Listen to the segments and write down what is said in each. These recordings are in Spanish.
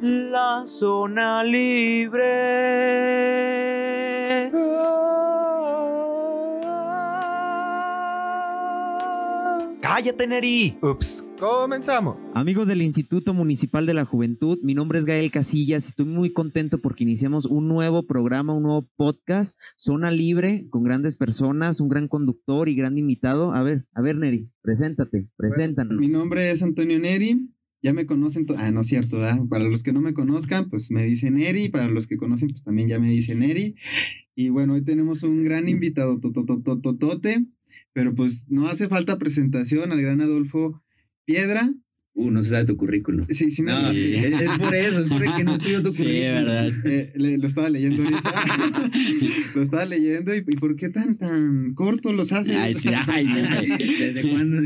la zona libre. Cállate, Neri. Ups, comenzamos. Amigos del Instituto Municipal de la Juventud, mi nombre es Gael Casillas estoy muy contento porque iniciamos un nuevo programa, un nuevo podcast, Zona Libre, con grandes personas, un gran conductor y gran invitado. A ver, a ver, Neri, preséntate, preséntanos. Mi nombre es Antonio Neri, ya me conocen, ah, no es cierto, ¿verdad? Para los que no me conozcan, pues me dicen Neri, para los que conocen, pues también ya me dicen Neri. Y bueno, hoy tenemos un gran invitado, tototototote, pero pues no hace falta presentación al gran Adolfo Piedra. Uh, no se sabe tu currículum. Sí, sí me No, sí. sí, es, es por eso, es porque no estudió tu Sí, currículum. verdad. Eh, le- lo estaba leyendo ahorita. lo estaba leyendo y, y ¿por qué tan tan corto los hace? Ay, sí, ay. ¿Desde cuándo?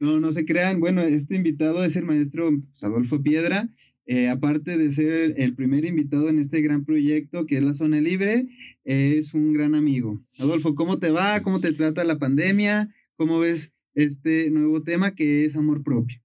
No, no se crean. Bueno, este invitado es el maestro pues, Adolfo Piedra. Eh, aparte de ser el, el primer invitado en este gran proyecto que es la Zona Libre, es un gran amigo. Adolfo, ¿cómo te va? ¿Cómo te trata la pandemia? ¿Cómo ves este nuevo tema que es amor propio?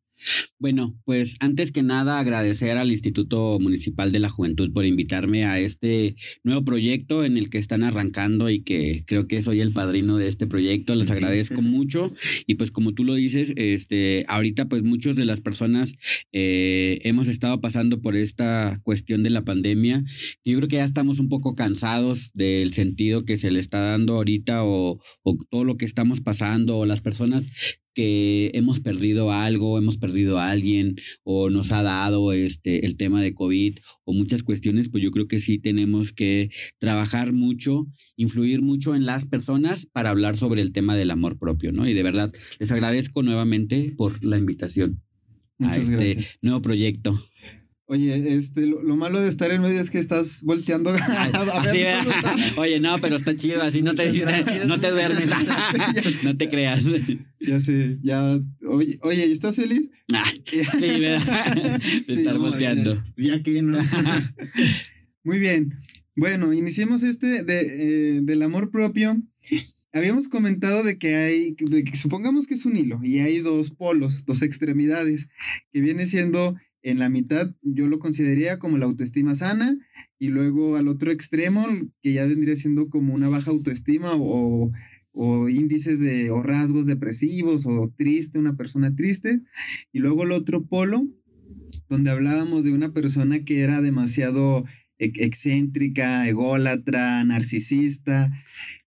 Bueno, pues antes que nada agradecer al Instituto Municipal de la Juventud por invitarme a este nuevo proyecto en el que están arrancando y que creo que soy el padrino de este proyecto. Les agradezco mucho y pues como tú lo dices, este, ahorita pues muchas de las personas eh, hemos estado pasando por esta cuestión de la pandemia. Yo creo que ya estamos un poco cansados del sentido que se le está dando ahorita o, o todo lo que estamos pasando o las personas que hemos perdido algo, hemos perdido a alguien o nos ha dado este el tema de COVID o muchas cuestiones, pues yo creo que sí tenemos que trabajar mucho, influir mucho en las personas para hablar sobre el tema del amor propio, ¿no? Y de verdad les agradezco nuevamente por la invitación a Muchas este gracias. nuevo proyecto. Oye, este, lo, lo malo de estar en medio es que estás volteando a, a Así, ver. Oye, no, pero está chido, así no te, no te duermes, no te creas. Ya sé, ya. Oye, oye, ¿estás feliz? Ah, sí, ¿verdad? De Sí, estar no, volteando. Ya que no. Muy bien. Bueno, iniciemos este de, eh, del amor propio. Habíamos comentado de que hay, de que supongamos que es un hilo y hay dos polos, dos extremidades, que viene siendo en la mitad, yo lo consideraría como la autoestima sana, y luego al otro extremo, que ya vendría siendo como una baja autoestima o, o índices de, o rasgos depresivos o triste, una persona triste, y luego el otro polo, donde hablábamos de una persona que era demasiado ex- excéntrica, ególatra, narcisista.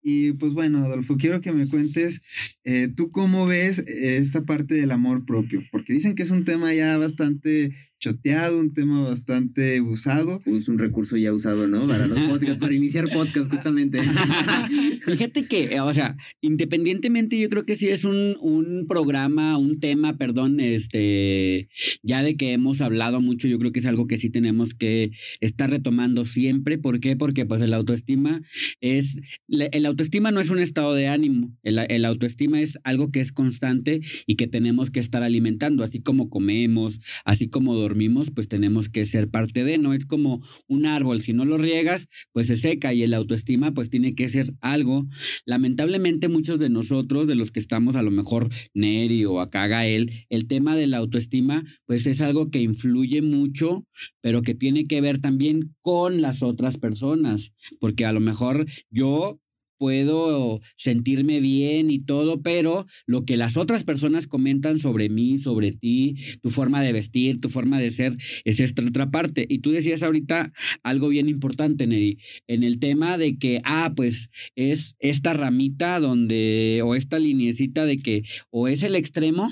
Y pues bueno, Adolfo, quiero que me cuentes, eh, ¿tú cómo ves eh, esta parte del amor propio? Porque dicen que es un tema ya bastante choteado, un tema bastante usado. Es un recurso ya usado, ¿no? Para los podcasts, para iniciar podcast, justamente. Fíjate que, eh, o sea, independientemente, yo creo que sí es un, un programa, un tema, perdón, este, ya de que hemos hablado mucho, yo creo que es algo que sí tenemos que estar retomando siempre. ¿Por qué? Porque pues el autoestima es, el autoestima no es un estado de ánimo, el, el autoestima es algo que es constante y que tenemos que estar alimentando, así como comemos, así como dormimos, pues tenemos que ser parte de, no es como un árbol, si no lo riegas, pues se seca y el autoestima pues tiene que ser algo. Lamentablemente muchos de nosotros, de los que estamos a lo mejor Neri o acá Gael, el tema de la autoestima pues es algo que influye mucho, pero que tiene que ver también con las otras personas, porque a lo mejor yo puedo sentirme bien y todo, pero lo que las otras personas comentan sobre mí, sobre ti, tu forma de vestir, tu forma de ser, es esta otra parte. Y tú decías ahorita algo bien importante, Neri, en el tema de que, ah, pues es esta ramita donde, o esta liniecita de que o es el extremo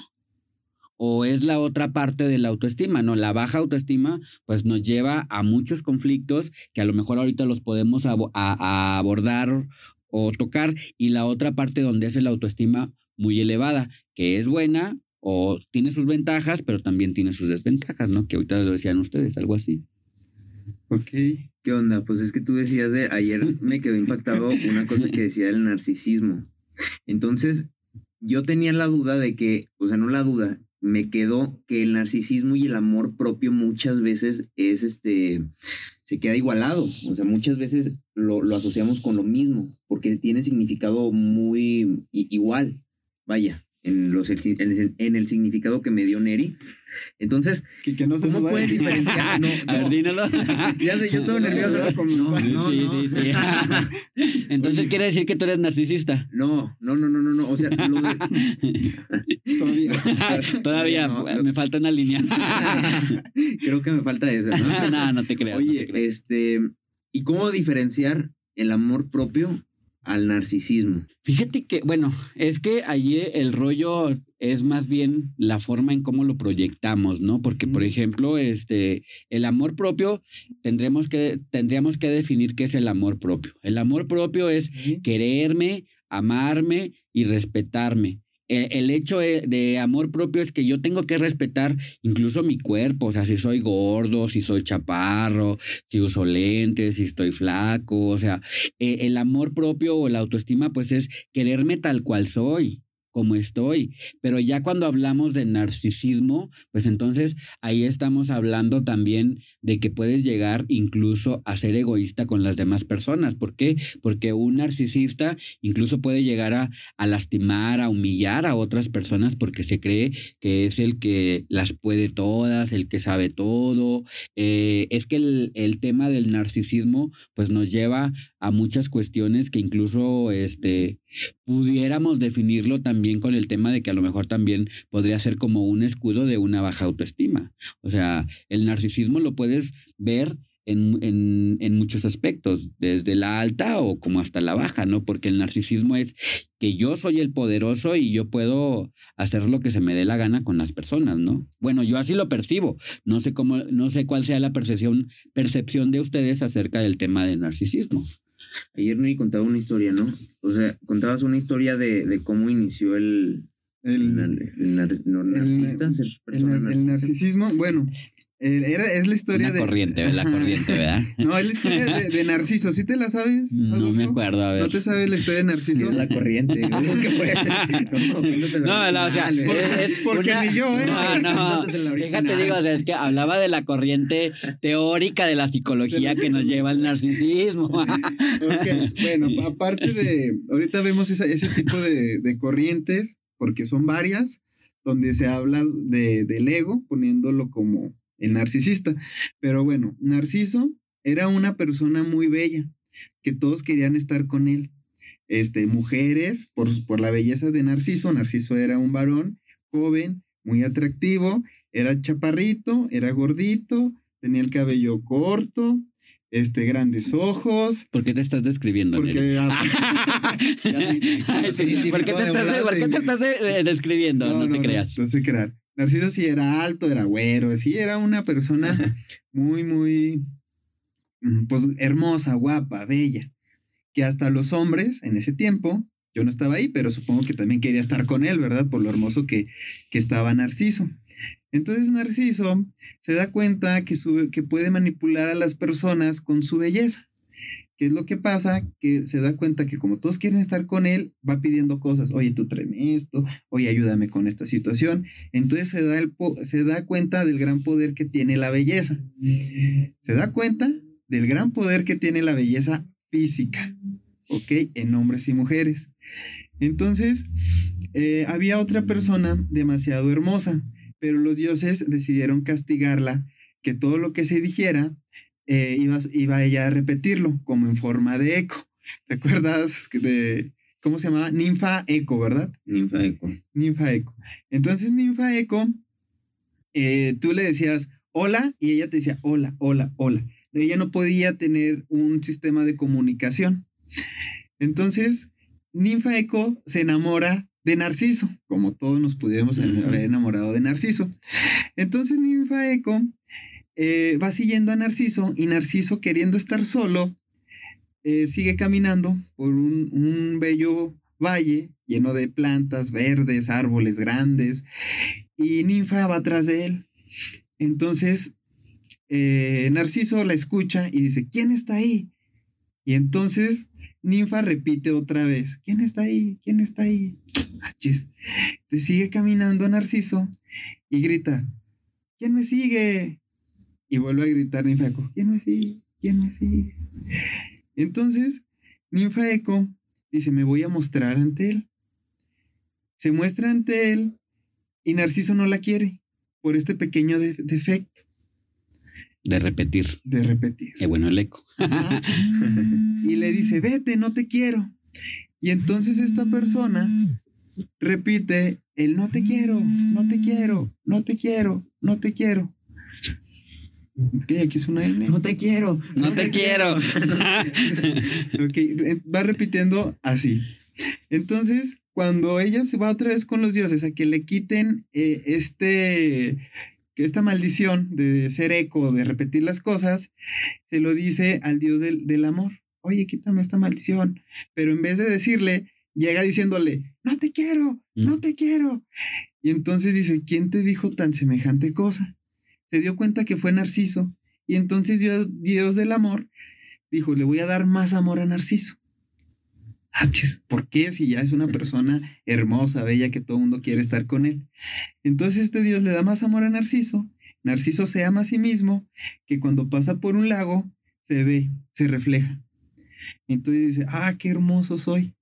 o es la otra parte de la autoestima, ¿no? La baja autoestima, pues nos lleva a muchos conflictos que a lo mejor ahorita los podemos abo- a- a abordar o tocar, y la otra parte donde es la autoestima muy elevada, que es buena o tiene sus ventajas, pero también tiene sus desventajas, ¿no? Que ahorita lo decían ustedes, algo así. Ok. ¿Qué onda? Pues es que tú decías de ayer me quedó impactado una cosa que decía el narcisismo. Entonces, yo tenía la duda de que, o sea, no la duda, me quedó que el narcisismo y el amor propio muchas veces es este se queda igualado, o sea, muchas veces lo, lo asociamos con lo mismo, porque tiene significado muy igual. Vaya, en, los, en, el, significado que me dio Neri. Entonces, Que, que no se ¿cómo puedes diferenciar? No, A ver, no. Ya sé, yo todo nervioso. No, no, sí, sí, sí. Entonces quiere decir que tú eres narcisista. No, no, no, no, no, no. O sea, lo de- Todavía. Todavía No, no. me falta una línea. creo que me falta eso, ¿no? no, no te creas. no Oye, te este, ¿y cómo diferenciar el amor propio al narcisismo? Fíjate que, bueno, es que allí el rollo es más bien la forma en cómo lo proyectamos, ¿no? Porque, por ejemplo, este, el amor propio, tendremos que, tendríamos que definir qué es el amor propio. El amor propio es quererme, amarme y respetarme. El, hecho de, de amor propio es que yo tengo que respetar incluso mi cuerpo, o sea, si soy gordo, si soy chaparro, si uso lentes, si estoy flaco, o sea, eh, el amor propio o la autoestima pues es quererme tal cual soy como estoy, pero ya cuando hablamos de narcisismo, pues entonces ahí estamos hablando también de que puedes llegar incluso a ser egoísta con las demás personas. ¿Por qué? Porque un narcisista incluso puede llegar a, lastimar, a humillar a otras personas porque se cree que es el que las puede todas, el que sabe todo. Eh, es que el, el tema del narcisismo pues nos lleva a muchas cuestiones que incluso este, pudiéramos definirlo también con el tema de que a lo mejor también podría ser como un escudo de una baja autoestima. O sea, el narcisismo lo puedes ver en, en, en muchos aspectos, desde la alta o como hasta la baja, ¿no? Porque el narcisismo es que yo soy el poderoso y yo puedo hacer lo que se me dé la gana con las personas, ¿no? Bueno, yo así lo percibo. No sé cómo, no sé cuál sea la percepción, percepción de ustedes acerca del tema del narcisismo. Ayer Neri contaba una historia, ¿no? O sea, contabas una historia de, de cómo inició el, el, El, nar- el nar- no, narcisismo, bueno, era, es la historia Una de... corriente, la corriente, ¿verdad? No, es la historia de, de Narciso. ¿Sí te la sabes? No me acuerdo, a ver. ¿No te sabes la historia de Narciso? La corriente. ¿cómo que fue? No, No, no, o sea, es, es Porque una- ni yo, ¿eh? No, no, original. digo, o sea, es que hablaba de la corriente teórica de la psicología que nos lleva al narcisismo. Ok, Bueno, aparte de, ahorita vemos esa- ese tipo de, de corrientes, porque son varias, donde se habla de, del ego, poniéndolo como el narcisista. Pero bueno, Narciso era una persona muy bella, que todos querían estar con él. Este, mujeres, por, por la belleza de Narciso, Narciso era un varón joven, muy atractivo, era chaparrito, era gordito, tenía el cabello corto, este, grandes ojos, ¿Por qué te estás describiendo, porque ah, ¿Por qué te estás, por qué te estás de- eh, describiendo? No, te creas. No, sé crear. Narciso sí era alto, era güero, sí era una persona muy, muy, mm, pues hermosa, guapa, bella, que hasta los hombres en ese tiempo, yo no estaba ahí, pero supongo que también quería estar con él, ¿verdad? Por lo hermoso que, que estaba Narciso. Entonces Narciso se da cuenta que, su- que puede manipular a las personas con su belleza. ¿Qué es lo que pasa? Que se da cuenta que como todos quieren estar con él, va pidiendo cosas. Oye, tú tráeme esto, oye, ayúdame con esta situación. Entonces se da, el se da cuenta del gran poder que tiene la belleza. Se da cuenta del gran poder que tiene la belleza física, ¿ok? En hombres y mujeres. Entonces, eh, había otra persona demasiado hermosa, pero los dioses decidieron castigarla, que todo lo que se dijera eh, iba, iba ella a repetirlo, como en forma de eco. ¿Te acuerdas de, cómo se llamaba? Ninfa Eco, ¿verdad? Ninfa Eco. Ninfa Eco. Entonces, Ninfa Eco, eh, tú le decías hola y ella te decía hola, hola, hola. Ella no podía tener un sistema de comunicación. Entonces, Ninfa Eco se enamora de Narciso, como todos nos pudiéramos haber enamorado de Narciso. Entonces, Ninfa Eco eh, va siguiendo a Narciso y Narciso, queriendo estar solo, eh, sigue caminando por un, bello valle lleno de plantas verdes, árboles grandes, y Ninfa va atrás de él. Entonces, eh, Narciso la escucha y dice, ¿quién está ahí? Y entonces Ninfa repite otra vez, ¿quién está ahí? ¿quién está ahí? Entonces sigue caminando Narciso y grita, ¿quién me sigue? Y vuelve a gritar Ninfa Eco, ¿quién me sigue? ¿quién me sigue? Entonces, Ninfa Eco dice, me voy a mostrar ante él. Se muestra ante él y Narciso no la quiere por este pequeño de- defecto De repetir. de repetir. Qué bueno el eco. Y le dice, vete, no te quiero. Y entonces esta persona repite el no te quiero, no te quiero, no te quiero, no te quiero. Ok, aquí es una N. No te quiero. No te quiero. Ok, re- va repitiendo así. Entonces, cuando ella se va otra vez con los dioses a que le quiten eh, este, que esta maldición de ser eco, de repetir las cosas, se lo dice al dios del, del amor. Oye, quítame esta maldición. Pero en vez de decirle, llega diciéndole, no te quiero, no te quiero. Y entonces dice, ¿quién te dijo tan semejante cosa? Se dio cuenta que fue Narciso. Y entonces Dios, Dios del amor dijo, le voy a dar más amor a Narciso. Ah, ¿Por qué? Si ya es una persona hermosa, bella, que todo el mundo quiere estar con él. Entonces este Dios le da más amor a Narciso. Narciso se ama a sí mismo, que cuando pasa por un lago, se ve, se refleja. Entonces dice, ah, qué hermoso soy.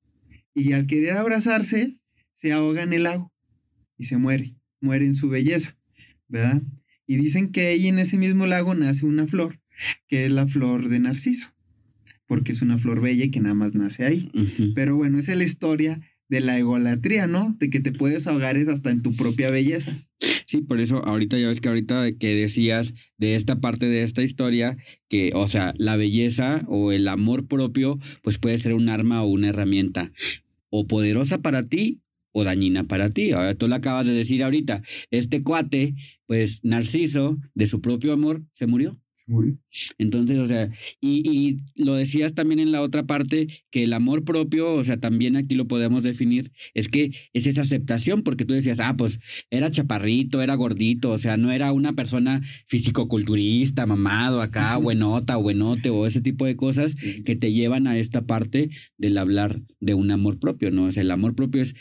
Y al querer abrazarse, se ahoga en el lago y se muere, muere en su belleza, ¿verdad? Y dicen que ahí en ese mismo lago nace una flor, que es la flor de Narciso, porque es una flor bella y que nada más nace ahí. Pero bueno, esa es la historia de la egolatría, ¿no? De que te puedes ahogar es hasta en tu propia belleza. Sí, por eso ahorita ya ves que ahorita que decías de esta parte de esta historia, que, o sea, la belleza o el amor propio, pues puede ser un arma o una herramienta, o poderosa para ti o dañina para ti. Ahora tú lo acabas de decir ahorita, este cuate, pues Narciso, de su propio amor, se murió. Entonces, o sea, y, y lo decías también en la otra parte, que el amor propio, o sea, también aquí lo podemos definir, es que es esa aceptación, porque tú decías, ah, pues era chaparrito, era gordito, o sea, no era una persona fisicoculturista, mamado acá, buenota, buenote, o ese tipo de cosas que te llevan a esta parte del hablar de un amor propio, ¿no? O sea, el amor propio es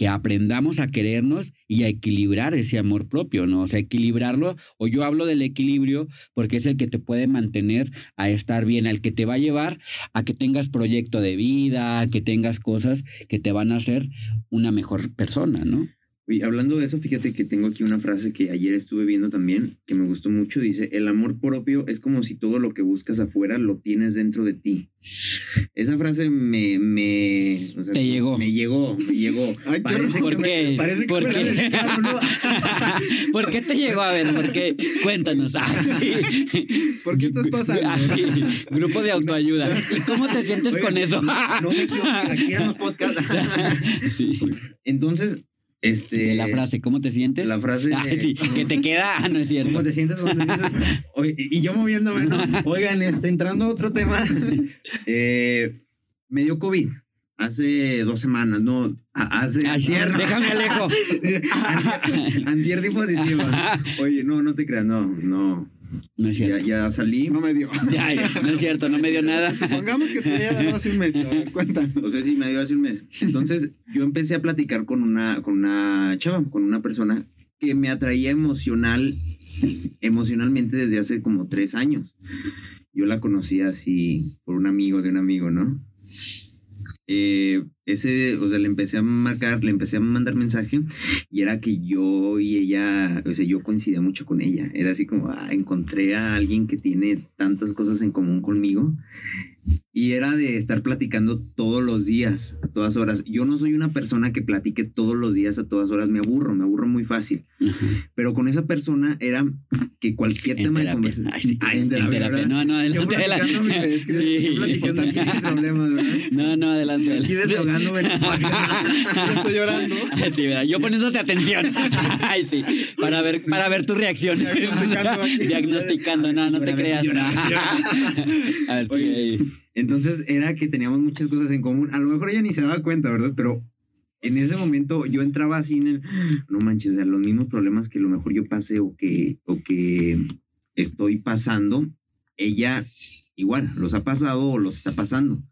que aprendamos a querernos y a equilibrar ese amor propio, ¿no? O sea, equilibrarlo, o yo hablo del equilibrio porque es el que te puede mantener a estar bien, al que te va a llevar a que tengas proyecto de vida, que tengas cosas que te van a hacer una mejor persona, ¿no? Oye, hablando de eso, fíjate que tengo aquí una frase que ayer estuve viendo también, que me gustó mucho. Dice, el amor propio es como si todo lo que buscas afuera lo tienes dentro de ti. Esa frase me... me o sea, Te llegó. Me llegó, me llegó. Ay, qué Parece que ¿Por me- qué? parece que ¿Por qué? ¿Por qué te llegó a ver? ¿Por qué? Cuéntanos. Ah, sí. ¿Por qué estás pasando? Ah. Grupo de autoayuda. ¿Y cómo te sientes Oye, con eso? No, no me equivoqué, aquí eran los podcasts. Sí. Entonces, este... De la frase, ¿cómo te sientes? La frase... Ah, sí, que te queda, no es cierto. ¿Cómo te sientes? ¿Cómo te sientes? Oye, y yo moviéndome, ¿no? Oigan, este, entrando a otro tema. Eh, me dio COVID hace dos semanas, ¿no? Hace... Antier, déjame alejo. antier, antier positivo. Oye, no, no te creas, no, no. No es Ya, cierto. ya salí. No me dio. No es cierto, no me dio nada. Supongamos que te haya dado hace un mes. A ver, cuéntanos. O sea, sí, me dio hace un mes. Entonces, yo empecé a platicar con una, con una chava, con una persona que me atraía emocional, emocionalmente desde hace como tres años. Yo la conocí así por un amigo de un amigo, ¿no? Eh, ese, o sea, le empecé a marcar, le empecé a mandar mensaje y era que yo y ella, o sea, yo coincidía mucho con ella. Era así como, ah, encontré a alguien que tiene tantas cosas en común conmigo y era de estar platicando todos los días, a todas horas. Yo no soy una persona que platique todos los días a todas horas, me aburro, me aburro muy fácil. Pero con esa persona era que cualquier En tema de terapia. conversación. Ay, sí. Ah, en terapia. ¿verdad? No, no, Yo adelante. adelante. es que Sí. yo platicando aquí sin problemas, ¿verdad? No, no, adelante. Aquí adelante. desahogándome. Yo estoy llorando. Ay, sí, ¿verdad? Yo poniéndote atención. Ay, sí. Para ver, para ver tu reacción. Diagnosticando aquí. Diagnosticando. No, no te creas. A ver, Oye. ahí. Entonces era que teníamos muchas cosas en común. A lo mejor ella ni se daba cuenta, ¿verdad? Pero en ese momento yo entraba así en el, no manches, o sea, los mismos problemas que a lo mejor yo pasé o que, o que estoy pasando, ella igual los ha pasado o los está pasando.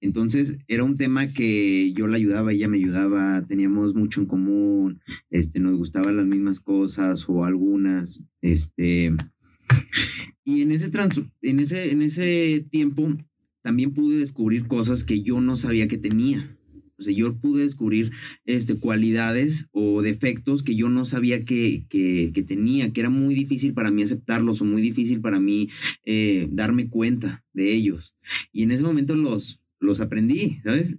Entonces era un tema que yo la ayudaba, ella me ayudaba, teníamos mucho en común, este, nos gustaban las mismas cosas o algunas, este, y en ese, en ese, en ese tiempo también pude descubrir cosas que yo no sabía que tenía. O sea, yo pude descubrir este, cualidades o defectos que yo no sabía que, tenía, que era muy difícil para mí aceptarlos o muy difícil para mí eh, darme cuenta de ellos. Y en ese momento los, los aprendí, ¿sabes?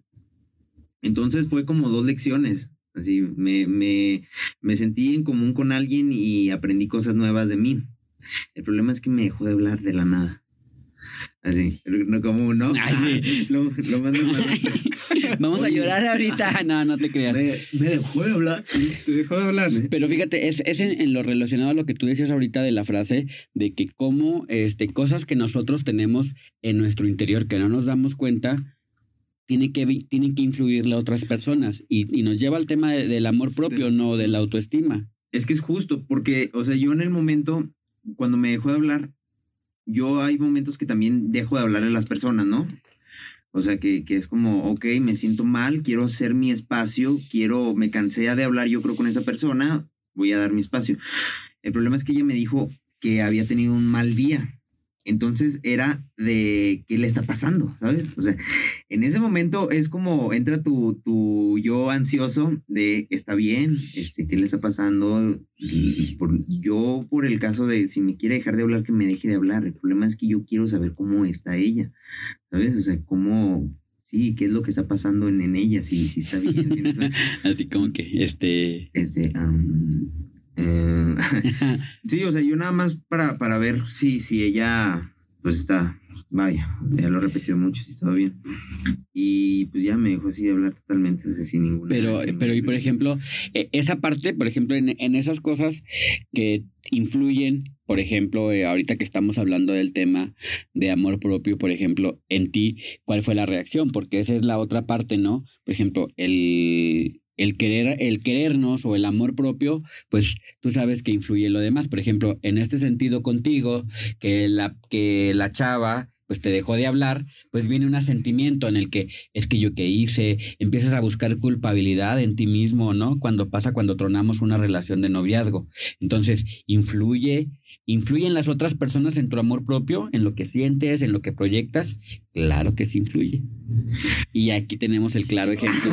Entonces fue como dos lecciones. Así, me, me, me sentí en común con alguien y aprendí cosas nuevas de mí. El problema es que me dejó de hablar de la nada. Así, no como no. Ay, sí. Lo, lo. Vamos a llorar ahorita. No, no te creas. Me, me dejó de hablar. Te dejó de hablar. ¿eh? Pero fíjate, es, es en, en lo relacionado a lo que tú decías ahorita de la frase de que cómo este, cosas que nosotros tenemos en nuestro interior que no nos damos cuenta, tiene que, tienen que influirle a otras personas. Y, y nos lleva al tema de- del amor propio, no de la autoestima. Es que es justo, porque, o sea, yo en el momento, cuando me dejó de hablar, yo hay momentos que también dejo de hablarle a las personas, ¿no? O sea, que, que es como, ok, me siento mal, quiero hacer mi espacio, quiero, me cansé de hablar yo creo con esa persona, voy a dar mi espacio. El problema es que ella me dijo que había tenido un mal día. Entonces era de qué le está pasando, ¿sabes? O sea, en ese momento es como entra tu, tu yo ansioso de está bien, este, ¿qué le está pasando? Y por- yo por el caso de si me quiere dejar de hablar, que me deje de hablar. El problema es que yo quiero saber cómo está ella, ¿sabes? O sea, cómo, sí, qué es lo que está pasando en, en ella, si, si está bien. si no está- Así como que, este... este, am, eh, sí, o sea, yo nada más para, para ver si, si ella, pues está, vaya, ya lo he repetido mucho, si estaba bien. Y pues ya me dejó así de hablar totalmente, o sea, sin ninguna. Pero, pero y por ejemplo, e- esa parte, por ejemplo, en, en esas cosas que influyen, por ejemplo, eh, ahorita que estamos hablando del tema de amor propio, por ejemplo, en ti, ¿cuál fue la reacción? Porque esa es la otra parte, ¿no? Por ejemplo, el, el querer, el querernos o el amor propio, pues tú sabes que influye en lo demás. Por ejemplo, en este sentido contigo, que la, que la chava pues te dejó de hablar, pues viene un sentimiento en el que es que yo qué hice, empiezas a buscar culpabilidad en ti mismo, ¿no? Cuando pasa cuando tronamos una relación de noviazgo. Entonces, influye, influyen las otras personas en tu amor propio, en lo que sientes, en lo que proyectas. Claro que sí influye. Y aquí tenemos el claro ejemplo,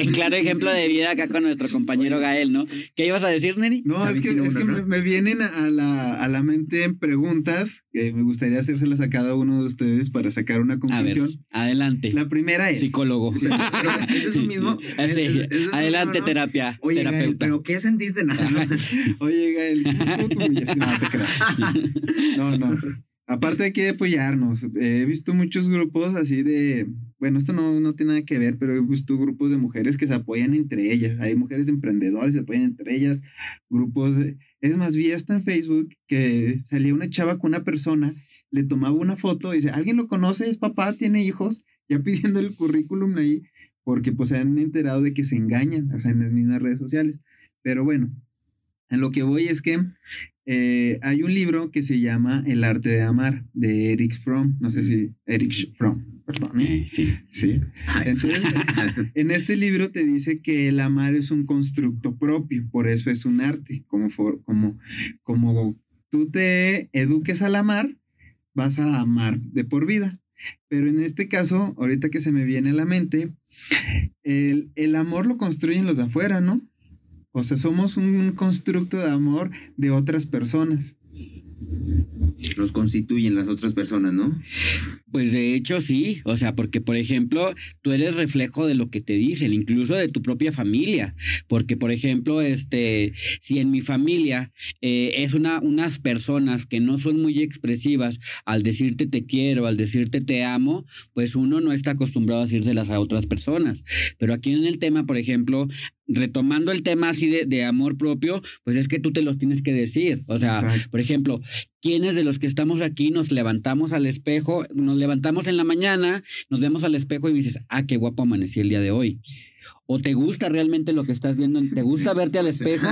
el claro ejemplo de vida acá con nuestro compañero Gael, ¿no? ¿Qué ibas a decir, Neri? No, es que, es me, ¿no? me vienen a la, a la mente preguntas que me gustaría hacérselas a cada uno de ustedes para sacar una A ver, conclusión. adelante. La primera es... Psicólogo. Sí, ¿Es eso mismo? Sí, ¿Es- es- es de eso adelante, mismo, no? terapia, Oye, Gael, terapeuta. ¿pero qué sentiste? No. Oye, Gael. No, te creas. No, no. Aparte hay que apoyarnos. He visto muchos grupos así de, bueno, esto no, no tiene nada que ver, pero he visto grupos de mujeres que se apoyan entre ellas. Hay mujeres emprendedoras, se apoyan entre ellas. Grupos de... Es más, vi hasta en Facebook que salía una chava con una persona, le tomaba una foto y dice, ¿alguien lo conoce? ¿Es papá? ¿Tiene hijos? Ya pidiendo el currículum ahí, porque pues se han enterado de que se engañan, o sea, en las mismas redes sociales. Pero bueno, en lo que voy es que eh, hay un libro que se llama El arte de amar, de Eric Fromm. No sé si Eric Fromm, perdón. ¿eh? Sí. Sí. Entonces, en este libro te dice que el amar es un constructo propio, por eso es un arte. Como, for- como, como tú te eduques al amar, vas a amar de por vida. Pero en este caso, ahorita que se me viene a la mente, el, el amor lo construyen los de afuera, ¿no? O sea, somos un constructo de amor de otras personas. Los constituyen las otras personas, ¿no? Pues de hecho sí, o sea, porque por ejemplo, tú eres reflejo de lo que te dicen, incluso de tu propia familia, porque por ejemplo, este, si en mi familia eh, es una, unas personas que no son muy expresivas al decirte te quiero, al decirte te amo, pues uno no está acostumbrado a decírselas a otras personas. Pero aquí en el tema, por ejemplo, retomando el tema así de, de amor propio, pues es que tú te los tienes que decir, o sea, Exacto. por ejemplo, ¿quiénes de los que estamos aquí nos levantamos al espejo, nos levantamos en la mañana, nos vemos al espejo y dices, ah, qué guapo amanecí el día de hoy? ¿O te gusta realmente lo que estás viendo? ¿Te gusta verte al espejo?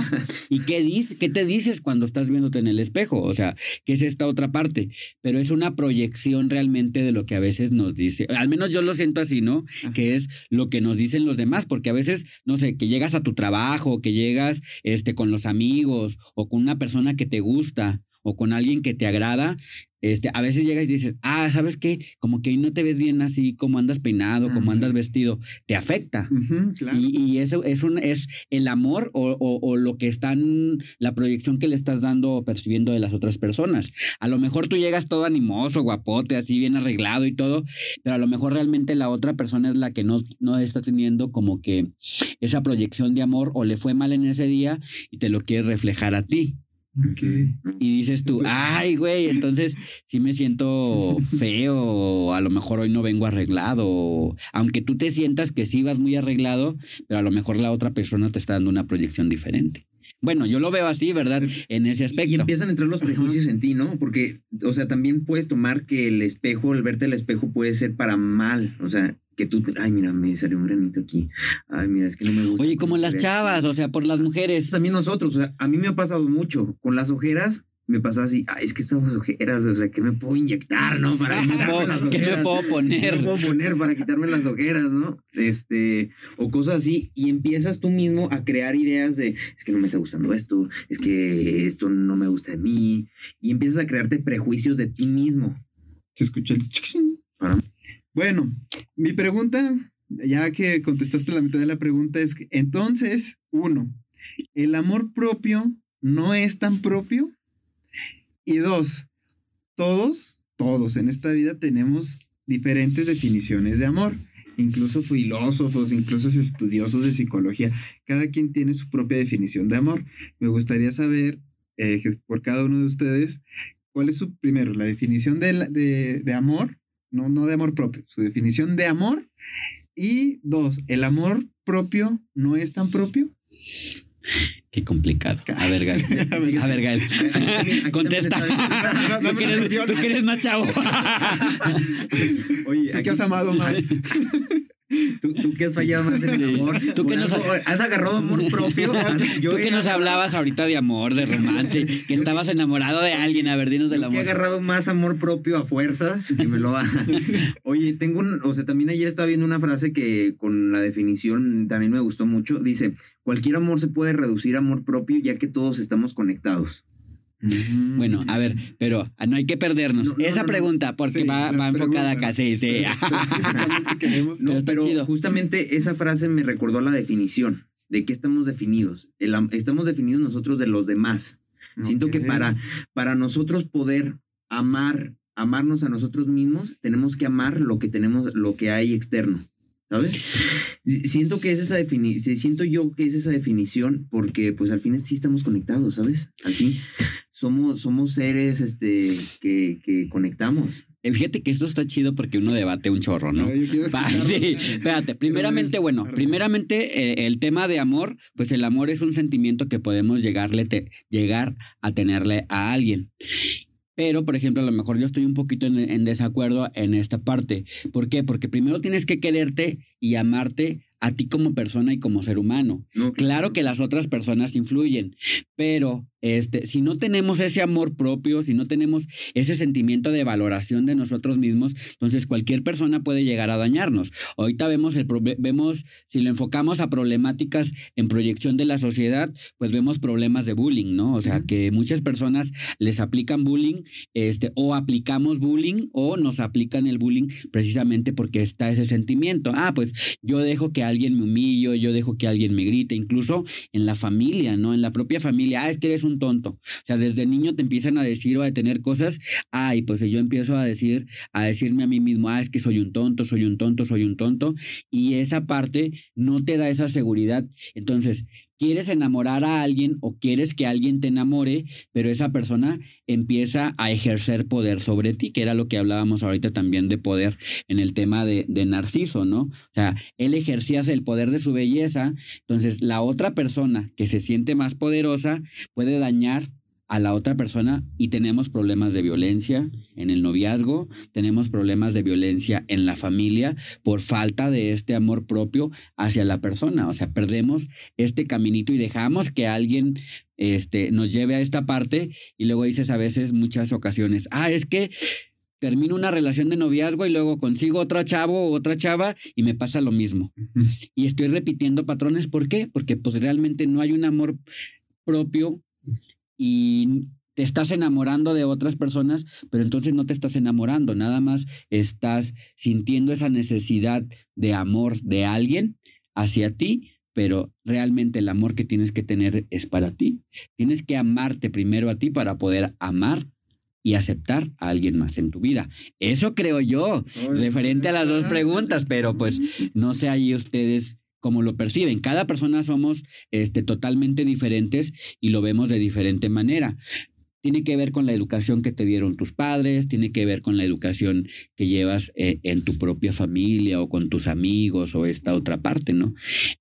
¿Y qué, dices, qué te dices cuando estás viéndote en el espejo? O sea, ¿qué es esta otra parte? Pero es una proyección realmente de lo que a veces nos dice. Al menos yo lo siento así, ¿no? Que es lo que nos dicen los demás, porque a veces, no sé, que llegas a tu trabajo, que llegas este, con los amigos o con una persona que te gusta o con alguien que te agrada, este, a veces llegas y dices, ah, ¿sabes qué? Como que no te ves bien así, como andas peinado, como andas vestido, te afecta. Claro. Y, y eso es, un, es el amor o, o- o lo que están, la proyección que le estás dando o percibiendo de las otras personas. A lo mejor tú llegas todo animoso, guapote, así bien arreglado y todo, pero a lo mejor realmente la otra persona es la que no, no está teniendo como que esa proyección de amor o le fue mal en ese día y te lo quiere reflejar a ti. Y dices tú, ay, güey, entonces sí me siento feo, a lo mejor hoy no vengo arreglado, aunque tú te sientas que sí vas muy arreglado, pero a lo mejor la otra persona te está dando una proyección diferente. Bueno, yo lo veo así, ¿verdad? En ese Y aspecto. empiezan a entrar los prejuicios en ti, ¿no? Porque, o sea, también puedes tomar que el espejo, el verte al espejo puede ser para mal. O sea, que tú, ay, mira, me salió un granito aquí. Ay, mira, es que no me gusta. Oye, como las chavas, o sea, por las mujeres. También nosotros, o sea, a mí me ha pasado mucho. Con las ojeras, me pasaba así, ay, es que estas ojeras, o sea, ¿qué me puedo inyectar, no? Para ¿Qué me quitarme las puedo, qué me ojeras. puedo ¿Qué poner? me puedo poner para quitarme las ojeras, no? Este, o cosas así, y empiezas tú mismo a crear ideas de, es que no me está gustando esto, es que esto no me gusta de mí, y empiezas a crearte prejuicios de ti mismo. Se escucha el Bueno, mi pregunta, ya que contestaste la mitad de la pregunta, es que entonces, uno, ¿el amor propio no es tan propio? Y dos, todos, todos en esta vida tenemos diferentes definiciones de amor. Incluso filósofos, incluso estudiosos de psicología, cada quien tiene su propia definición de amor. Me gustaría saber, eh, por cada uno de ustedes, cuál es su, primero, la definición de, de amor, no, no de amor propio, su definición de amor. Y dos, ¿el amor propio no es tan propio? Qué complicado. A ver, Gael. A ver, Gael. Contesta. Tú que eres, tú que eres más chavo. Oye, ¿Tú aquí- qué has amado más? ¿Tú, tú que has fallado más en el amor. Tú que Por nos- algo- has agarrado amor propio. Yo Tú que nos hablabas ahorita de amor, de romance, que estabas enamorado de alguien, a ver, dinos del Yo que he amor. agarrado más amor propio a fuerzas que me lo da. Oye, tengo un, o sea, también ayer estaba viendo una frase que con la definición también me gustó mucho. Dice, cualquier amor se puede reducir a amor propio ya que todos estamos conectados. Bueno, a ver, pero ah, no hay que perdernos. No, no, Esa no, pregunta, porque Sí, va, va enfocada acá, sí, sí. Queremos- Pero No, está pero chido. justamente esa frase me recordó la definición de que estamos definidos. El am- estamos definidos nosotros de los demás. Siento que para, para nosotros poder amar, amarnos a nosotros mismos, tenemos que amar lo que tenemos, lo que hay externo. ¿Sabes? Siento que es esa definición, siento yo que es esa definición porque pues al fin sí estamos conectados, ¿sabes? Al fin somos, somos seres este, que, que conectamos. Eh, Fíjate que esto está chido porque uno debate un chorro, ¿no? Yo escucharlo. sí, espérate, primeramente, bueno, primeramente eh, el tema de amor, pues el amor es un sentimiento que podemos llegarle te- llegar a tenerle a alguien. Pero, por ejemplo, a lo mejor yo estoy un poquito en, en desacuerdo en esta parte. ¿Por qué? Porque primero tienes que quererte y amarte a ti como persona y como ser humano. ¿no? Claro que las otras personas influyen, pero este, si no tenemos ese amor propio, si no tenemos ese sentimiento de valoración de nosotros mismos, entonces cualquier persona puede llegar a dañarnos. Ahorita vemos el vemos si lo enfocamos a problemáticas en proyección de la sociedad, pues vemos problemas de bullying, ¿no? O sea, que muchas personas les aplican bullying, este o aplicamos bullying o nos aplican el bullying precisamente porque está ese sentimiento. Ah, pues yo dejo que alguien me humille, yo dejo que alguien me grite, incluso en la familia, ¿no? En la propia familia, ah, es que eres un tonto. O sea, desde niño te empiezan a decir o a detener cosas, ah, y pues yo empiezo a decir, a decirme a mí mismo, ah, es que soy un tonto, soy un tonto, soy un tonto, y esa parte no te da esa seguridad. Entonces, quieres enamorar a alguien o quieres que alguien te enamore, pero esa persona empieza a ejercer poder sobre ti, que era lo que hablábamos ahorita también de poder en el tema de, Narciso, ¿no? O sea, él ejercía el poder de su belleza, entonces la otra persona que se siente más poderosa puede dañar a la otra persona y tenemos problemas de violencia en el noviazgo, tenemos problemas de violencia en la familia por falta de este amor propio hacia la persona, o sea, perdemos este caminito y dejamos que alguien este, nos lleve a esta parte y luego dices a veces, muchas ocasiones, ah, es que termino una relación de noviazgo y luego consigo otro chavo o otra chava y me pasa lo mismo. Y estoy repitiendo patrones, ¿por qué? Porque pues realmente no hay un amor propio y te estás enamorando de otras personas, pero entonces no te estás enamorando, nada más estás sintiendo esa necesidad de amor de alguien hacia ti, pero realmente el amor que tienes que tener es para ti. Tienes que amarte primero a ti para poder amar y aceptar a alguien más en tu vida. Eso creo yo, referente a las dos preguntas, pero pues no sé ahí ustedes cómo lo perciben. Cada persona somos este, totalmente diferentes y lo vemos de diferente manera tiene que ver con la educación que te dieron tus padres, tiene que ver con la educación que llevas eh, en tu propia familia o con tus amigos o esta otra parte, ¿no?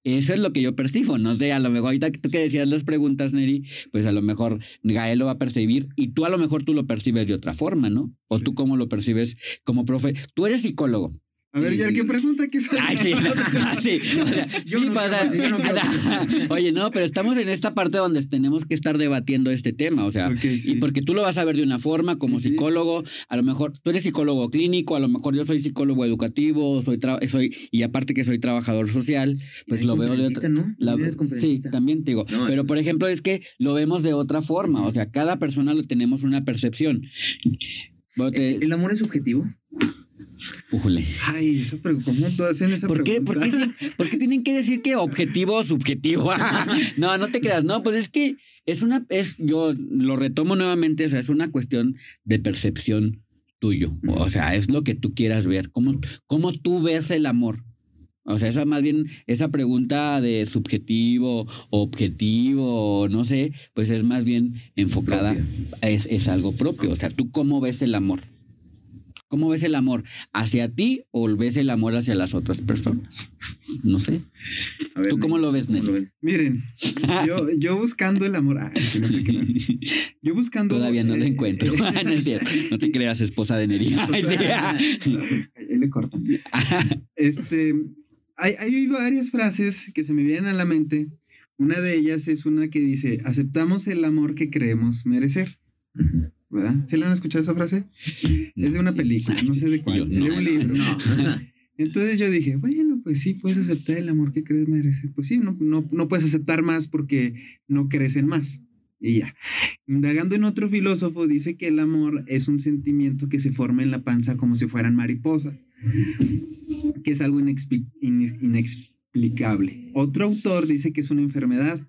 Eso es lo que yo percibo, no sé, a lo mejor ahorita tú que decías las preguntas, Neri, pues a lo mejor Gael lo va a percibir y tú a lo mejor tú lo percibes de otra forma, ¿no? O tú cómo lo percibes como profe. Tú eres psicólogo, a ver, ya el que pregunta que soy. Ay, sí, sí. O sea, Yo sí, no para- creo- yo no creo Oye, no, pero estamos en esta parte donde tenemos que estar debatiendo este tema, o sea, sí. y porque tú lo vas a ver de una forma como Sí, psicólogo, a lo mejor tú eres psicólogo clínico, a lo mejor yo soy psicólogo educativo, soy soy y aparte que soy trabajador social, pues lo veo de otra ¿no? la- sí, también te digo, pero por ejemplo es que lo vemos de otra forma, o sea, cada persona lo tenemos una percepción. Te- ¿El amor es subjetivo? Újule. Ay, esa pregunta, ¿cómo tú hacen esa ¿Por qué, pregunta? por, qué, por qué tienen que decir que objetivo o subjetivo? no, no te creas. No, pues es que es una, es, yo lo retomo nuevamente, o sea, es una cuestión de percepción tuyo. O sea, es lo que tú quieras ver. ¿Cómo, cómo tú ves el amor? O sea, esa más bien, esa pregunta de subjetivo, objetivo, no sé, pues es más bien enfocada, es, es algo propio. O sea, ¿tú cómo ves el amor? ¿Cómo ves el amor? ¿Hacia ti o ves el amor hacia las otras personas? No sé. A ver, ¿Tú cómo lo ves, ¿cómo lo Nelly? ves? Miren, yo, yo buscando el amor. Ay, que no sé qué. Yo buscando. Todavía no lo eh, encuentro. eh, no, es cierto. No te creas esposa de sí. Ahí le cortan. Este, hay, hay varias frases que se me vienen a la mente. Una de ellas es una que dice, aceptamos el amor que creemos merecer. ¿Verdad? ¿Se le han escuchado esa frase? Es de una película, no sé de cuál, Yo es de no. un libro. No. Entonces yo dije, bueno, pues sí, puedes aceptar el amor que crees merecer. Pues sí, no, no, no puedes aceptar más porque no crecen más. Y ya. Indagando en otro filósofo, dice que el amor es un sentimiento que se forma en la panza como si fueran mariposas, que es algo inexpli- inex- inexplicable. Otro autor dice que es una enfermedad,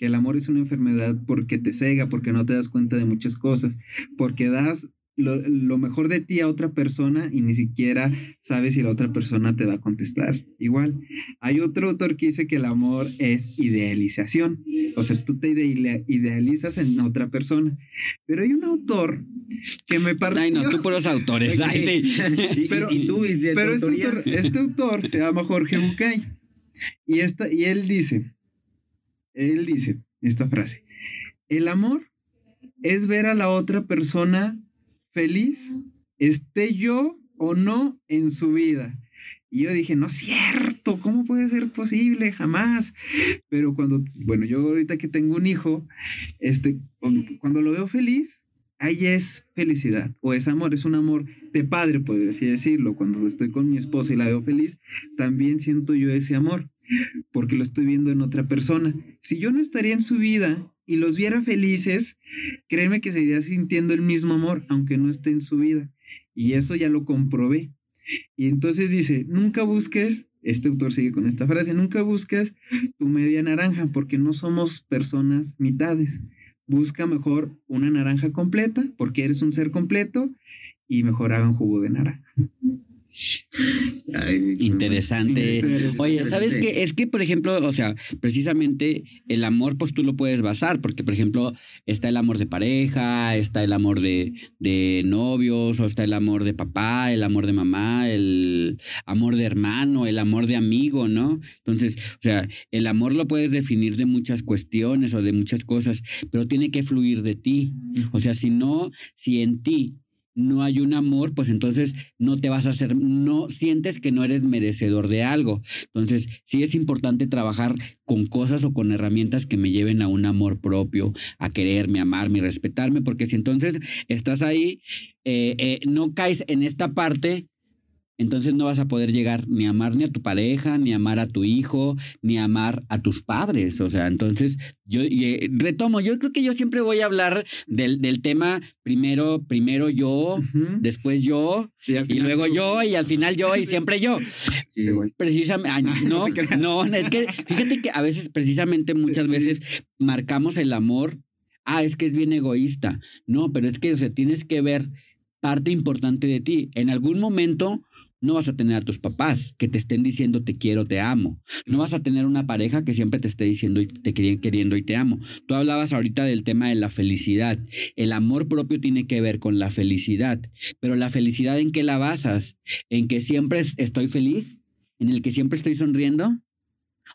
que el amor es una enfermedad porque te cega, porque no te das cuenta de muchas cosas, porque das lo, lo mejor de ti a otra persona y ni siquiera sabes si la otra persona te va a contestar igual. Hay otro autor que dice que el amor es idealización, o sea, tú te ide- idealizas en otra persona. Pero hay un autor que me partió... Ay, no, tú puros autores. Ay, sí. Y- Pero- y, y tú, y Pero este autor, este autor se llama Jorge Bucay. Y, esta, y él dice, él dice esta frase, el amor es ver a la otra persona feliz, esté yo o no en su vida. Y yo dije, no es cierto, ¿cómo puede ser posible? Jamás. Pero cuando, bueno, yo ahorita que tengo un hijo, este, cuando lo veo feliz, ahí es felicidad o es amor, es un amor de padre, podría decirlo. Cuando estoy con mi esposa y la veo feliz, también siento yo ese amor, porque lo estoy viendo en otra persona. Si yo no estaría en su vida y los viera felices, créeme que seguiría sintiendo el mismo amor, aunque no esté en su vida. Y eso ya lo comprobé. Y entonces dice, nunca busques, este autor sigue con esta frase, nunca busques tu media naranja, porque no somos personas mitades. Busca mejor una naranja completa, porque eres un ser completo, y mejor hagan jugo de naranja. Ay, sí, Interesante. Interesante. Oye, ¿sabes qué? Es que, por ejemplo, o sea, precisamente el amor, pues tú lo puedes basar, porque, por ejemplo, está el amor de pareja, está el amor de, de novios, o está el amor de papá, el amor de mamá, el amor de hermano, el amor de amigo, ¿no? Entonces, o sea, el amor lo puedes definir de muchas cuestiones o de muchas cosas, pero tiene que fluir de ti. O sea, si no, si en ti no hay un amor, pues entonces no te vas a hacer, no sientes que no eres merecedor de algo. Entonces, sí es importante trabajar con cosas o con herramientas que me lleven a un amor propio, a quererme, amarme respetarme, porque si entonces estás ahí, eh, eh, no caes en esta parte entonces no vas a poder llegar ni a amar ni a tu pareja, ni a amar a tu hijo, ni a amar a tus padres. O sea, entonces yo y, eh, retomo, yo creo que yo siempre voy a hablar del, del tema primero, primero yo, después yo, Sí, y luego tú- yo, y al final yo, y siempre yo. Sí. Precisamente, ay, no, creas. no, es que fíjate que a veces, precisamente muchas sí. veces marcamos el amor, ah, es que es bien egoísta. No, pero es que, o sea, tienes que ver parte importante de ti. En algún momento no vas a tener a tus papás que te estén diciendo te quiero, te amo. No vas a tener una pareja que siempre te esté diciendo y te queri- queriendo y te amo. Tú hablabas ahorita del tema de la felicidad. El amor propio tiene que ver con la felicidad. Pero la felicidad en qué la basas? ¿En que siempre es- estoy feliz? ¿En el que siempre estoy sonriendo?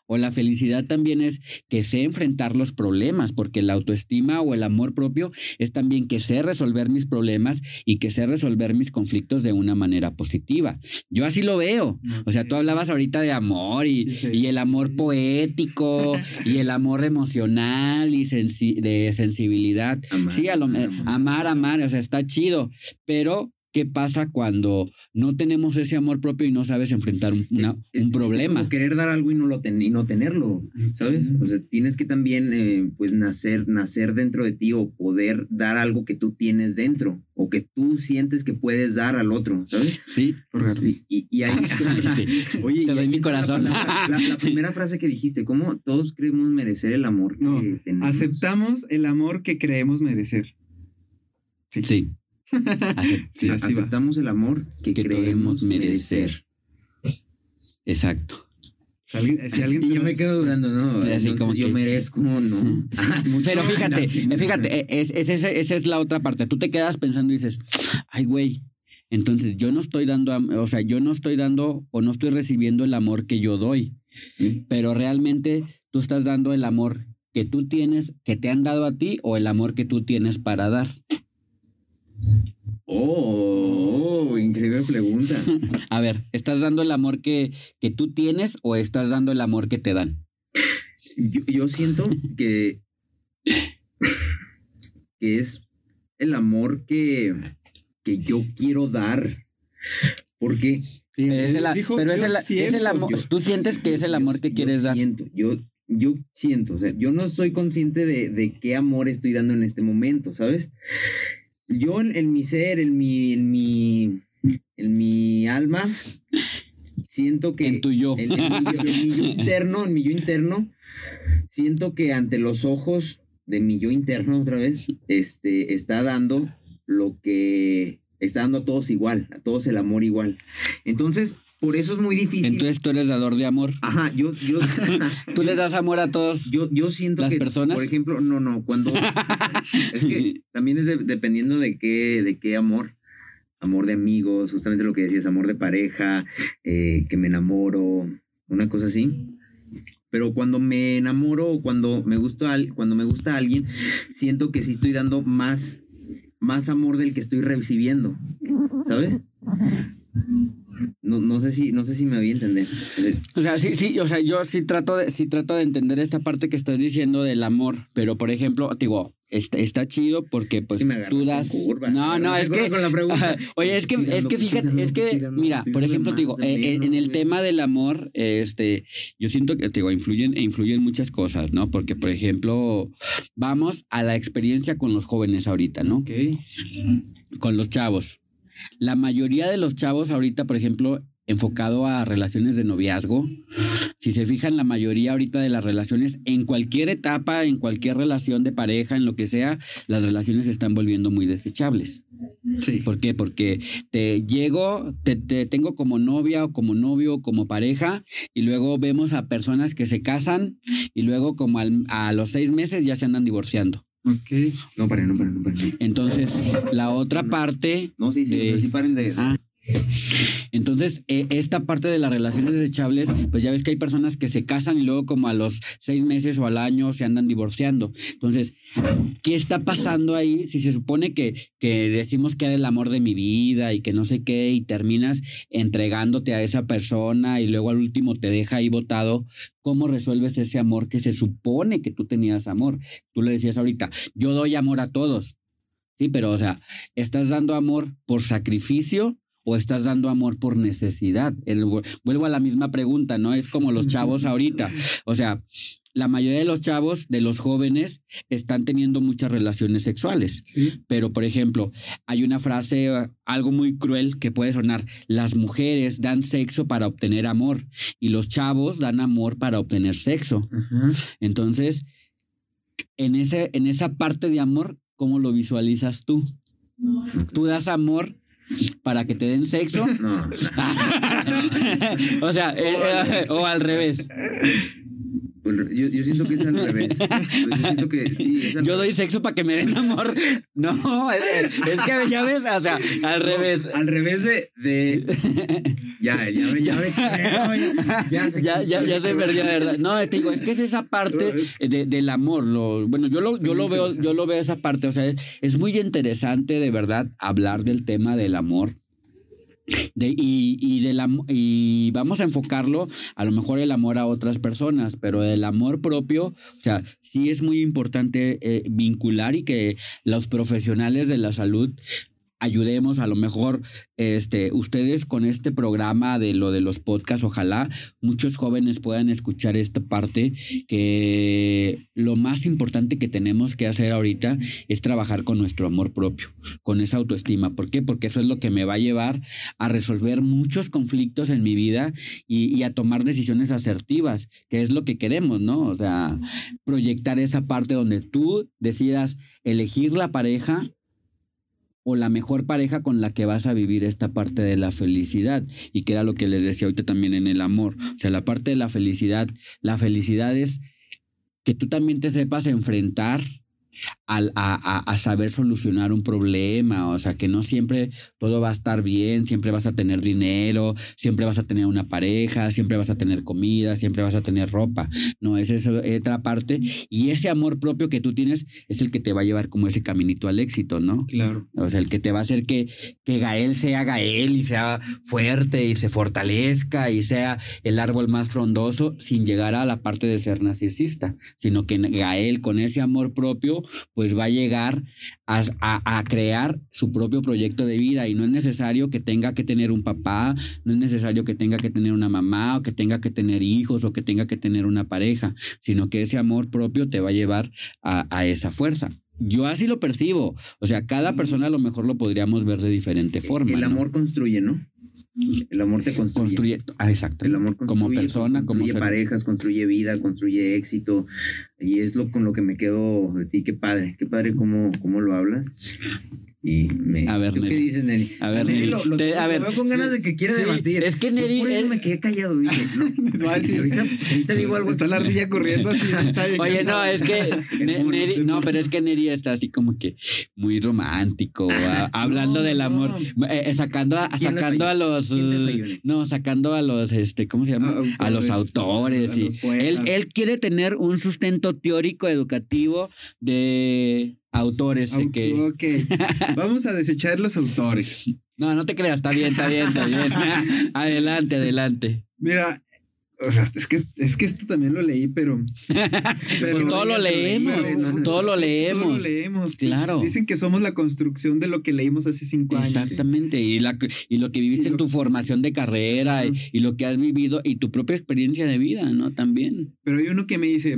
O la felicidad también es que sé enfrentar los problemas, porque la autoestima o el amor propio es también que sé resolver mis problemas y que sé resolver mis conflictos de una manera positiva. Yo así lo veo. O sea, tú hablabas ahorita de amor y, Sí. y el amor poético y el amor emocional y sensi- de sensibilidad. Amar, Sí, a lo, amar, amar, amar, o sea, está chido, pero ¿qué pasa cuando no tenemos ese amor propio y no sabes enfrentar un, una- problema? como querer dar algo y no, lo ten- y no tenerlo, ¿sabes? O sea, tienes que también, eh, pues, nacer, nacer dentro de ti o poder dar algo que tú tienes dentro o que tú sientes que puedes dar al otro, ¿sabes? Sí. Y, y, y ahí... Sí. Oye, Te doy mi la corazón. La, la primera frase que dijiste, ¿cómo todos creemos merecer el amor que No, tenemos? Aceptamos el amor que creemos merecer. Sí. Sí, va. Aceptamos el amor que, que creemos merecer. merecer. Exacto. Si alguien, si alguien Y te yo me quedo dudando, ¿no? Así como yo que- merezco, ¿no? Ah, Pero fíjate, fíjate, es, es- ese- esa es la otra parte. Tú te quedas pensando y dices, ay, güey, entonces yo no estoy dando, o sea, yo no estoy dando o no estoy recibiendo el amor que yo doy, Sí. pero realmente tú estás dando el amor que tú tienes, que te han dado a ti o el amor que tú tienes para dar. Oh, oh, increíble pregunta. A ver, ¿estás dando el amor que, que tú tienes o estás dando el amor que te dan? Yo, yo siento que, que es el amor que, que yo quiero dar. Porque es el, dijo, pero es el- es siento, el amor, yo- tú sientes que es el amor que quieres dar. Siento, yo, yo siento, o sea, yo no soy consciente de, de qué amor estoy dando en este momento, ¿sabes? Yo en, en mi ser, en mi, en mi, en mi alma, siento que En tu yo. en, en mi, yo- en mi yo interno, en mi yo interno, siento que ante los ojos de mi yo interno otra vez, este, está dando lo que está dando a todos igual, a todos el amor igual. Entonces, por eso es muy difícil. Entonces tú eres dador de amor. Ajá, yo, yo, Tú le das amor a todos. yo, yo siento ¿Las que, personas? por ejemplo, no, no, cuando es que también es de- dependiendo de qué, de qué amor. Amor de amigos, justamente lo que decías, amor de pareja, eh, que me enamoro, una cosa así. Pero cuando me enamoro o cuando me gusta al- cuando me gusta a alguien, siento que sí estoy dando más, más amor del que estoy recibiendo. ¿Sabes? No, no sé si, no sé si me voy a entender. O sea, O sea, sí, sí, o sea, yo sí trato de, sí trato de entender esta parte que estás diciendo del amor, pero por ejemplo, digo, está, está chido porque pues es que me agarraste tú en das. curva. no, no, es que Con la pregunta. Ajá. Oye, es que, es que fíjate, es que, mira, por ejemplo, te digo, en, el tema del amor, este, yo siento que, te digo, influyen, influyen muchas cosas, ¿no? Porque, por ejemplo, vamos a la experiencia con los jóvenes ahorita, ¿no? Ok. Con los chavos. La mayoría de los chavos ahorita, por ejemplo, enfocado a relaciones de noviazgo, si se fijan, la mayoría ahorita de las relaciones, en cualquier etapa, en cualquier relación de pareja, en lo que sea, las relaciones se están volviendo muy desechables. Sí. ¿Por qué? Porque te llego, te, te tengo como novia o como novio o como pareja y luego vemos a personas que se casan y luego como al- a los seis meses ya se andan divorciando. Ok. No, paren, no, paren, no, paren. Entonces, la otra parte, No, sí, sí, De- sí paren de... Ah. Entonces eh, esta parte de las relaciones desechables, pues ya ves que hay personas que se casan y luego como a los seis meses o al año se andan divorciando. Entonces, ¿qué está pasando ahí? Si se supone que, que decimos que era el amor de mi vida y que no sé qué, y terminas entregándote a esa persona y luego al último te deja ahí botado, ¿cómo resuelves ese amor que se supone que tú tenías amor? Tú le decías ahorita, yo doy amor a todos. Sí, pero o sea, ¿estás dando amor por sacrificio o estás dando amor por necesidad? El- vuelvo a la misma pregunta, ¿no? Es como los chavos ahorita. O sea, la mayoría de los chavos, de los jóvenes, están teniendo muchas relaciones sexuales. Sí. Pero, por ejemplo, hay una frase, eh, algo muy cruel que puede sonar, las mujeres dan sexo para obtener amor y los chavos dan amor para obtener sexo. Entonces, en, ese, en esa parte de amor, ¿cómo lo visualizas tú? ¿Tú das amor para que te den sexo? No, o sea, eh, eh, o al revés. Yo, yo siento que es al revés. Yo siento que sí, es al Yo doy sexo para que me den amor. No, es, es que ya ves, o sea, al revés. Al revés de. de... Ya, ya, me- ya, me creo, ya, se- Ya, ya, ya se perdió, verdad. No, te digo, es que es esa parte de- del amor. Lo, bueno, yo lo, yo lo veo, yo lo veo esa parte. O sea, es muy interesante de verdad hablar del tema del amor. De, y, y, del am- y vamos a enfocarlo a lo mejor el amor a otras personas, pero el amor propio, o sea, sí es muy importante eh, vincular y que los profesionales de la salud ayudemos a lo mejor este ustedes con este programa de lo de los podcasts ojalá muchos jóvenes puedan escuchar esta parte que lo más importante que tenemos que hacer ahorita es trabajar con nuestro amor propio con esa autoestima ¿por qué? porque eso es lo que me va a llevar a resolver muchos conflictos en mi vida y, y a tomar decisiones asertivas que es lo que queremos ¿no? o sea proyectar esa parte donde tú decidas elegir la pareja o la mejor pareja con la que vas a vivir esta parte de la felicidad y que era lo que les decía ahorita también en el amor. O sea, la parte de la felicidad, la felicidad es que tú también te sepas enfrentar a, a- a saber solucionar un problema, o sea, que no siempre todo va a estar bien, siempre vas a tener dinero, siempre vas a tener una pareja, siempre vas a tener comida, siempre vas a tener ropa, no, esa es otra parte, y ese amor propio que tú tienes es el que te va a llevar como ese caminito al éxito, ¿no? Claro. O sea, el que te va a hacer que, que Gael sea Gael y sea fuerte y se fortalezca y sea el árbol más frondoso sin llegar a la parte de ser narcisista, sino que Gael con ese amor propio pues va a llegar a, a- a crear su propio proyecto de vida y no es necesario que tenga que tener un papá, no es necesario que tenga que tener una mamá o que tenga que tener hijos o que tenga que tener una pareja, sino que ese amor propio te va a llevar a, a esa fuerza. Yo así lo percibo. O sea, cada persona a lo mejor lo podríamos ver de diferente forma. El ¿no? amor construye, ¿no? El amor te construye. construye. Ah, exacto. El amor construye, como persona, como construye ser. parejas, construye vida, construye éxito. Y es lo con lo que me quedo de ti. Qué padre, qué padre cómo, cómo lo hablas. Y me, A ver, ¿tú ¿qué Neri. dices, Neri? A ver, Neri Neri, lo, lo- te- a lo ver, veo con ganas sí, de que quiera sí, debatir. es que Yo Neri- Por eso él- me quedé callado. Dije, no, Ay, si, sí. ahorita, si ahorita digo algo. Está la ardilla corriendo así. está bien Oye, no, cansada. es que Neri, no, pero es que Neri está así como que muy romántico, a- hablando no, del no. amor, eh, eh, sacando a, ¿Quién le sacando a los, no, sacando a los, este, ¿cómo se llama? A a los autores, y él, él quiere tener un sustento teórico educativo de autores de que Ok, vamos a desechar los autores. no no te creas está bien está bien está bien adelante adelante Mira, es que, es que esto también lo leí, pero... pero Pues todo lo leemos, todo lo Todo leemos. lo leemos. Claro. Dicen que somos la construcción de lo que leímos hace cinco años. Exactamente, y, la, y lo que viviste en tu formación de carrera y lo que has vivido y tu propia experiencia de vida, ¿no? También. Pero hay uno que me dice,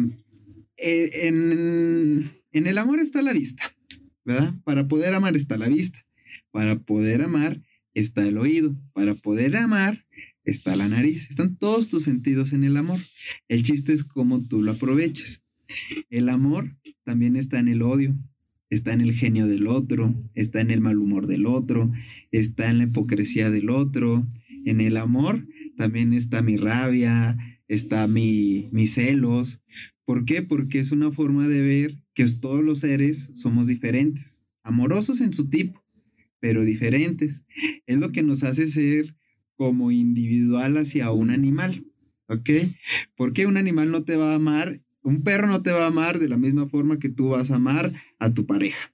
eh, en, el amor está la vista, ¿verdad? Para poder amar está la vista. Para poder amar está el oído. Para poder amar está la nariz. Están todos tus sentidos en el amor. El chiste es cómo tú lo aproveches. El amor también está en el odio, está en el genio del otro, está en el mal humor del otro, está en la hipocresía del otro. En el amor también está mi rabia, está mi, mis celos. ¿Por qué? Porque es una forma de ver que todos los seres somos diferentes, amorosos en su tipo, pero diferentes. Es lo que nos hace ser como individual hacia un animal, ¿ok? Porque un animal no te va a amar, un perro no te va a amar de la misma forma que tú vas a amar a tu pareja,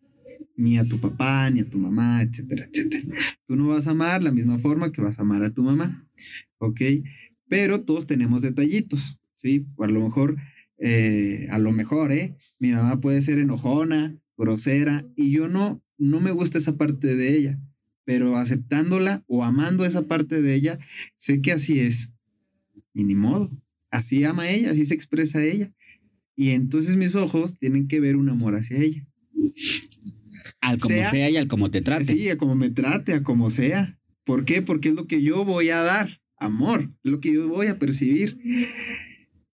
ni a tu papá, ni a tu mamá, etcétera, etcétera. Tú no vas a amar la misma forma que vas a amar a tu mamá, ¿ok? Pero todos tenemos detallitos, ¿sí? A lo mejor, eh, a lo mejor, ¿eh? Mi mamá puede ser enojona, grosera, y yo no, no me gusta esa parte de ella. pero aceptándola o amando esa parte de ella, sé que así es. Y ni modo, así ama ella, así se expresa ella. Y entonces mis ojos tienen que ver un amor hacia ella. Al como sea, Sea- y al como te trate. Sí, a como me trate, a como sea. ¿Por qué? Porque es lo que yo voy a dar, amor, es lo que yo voy a percibir.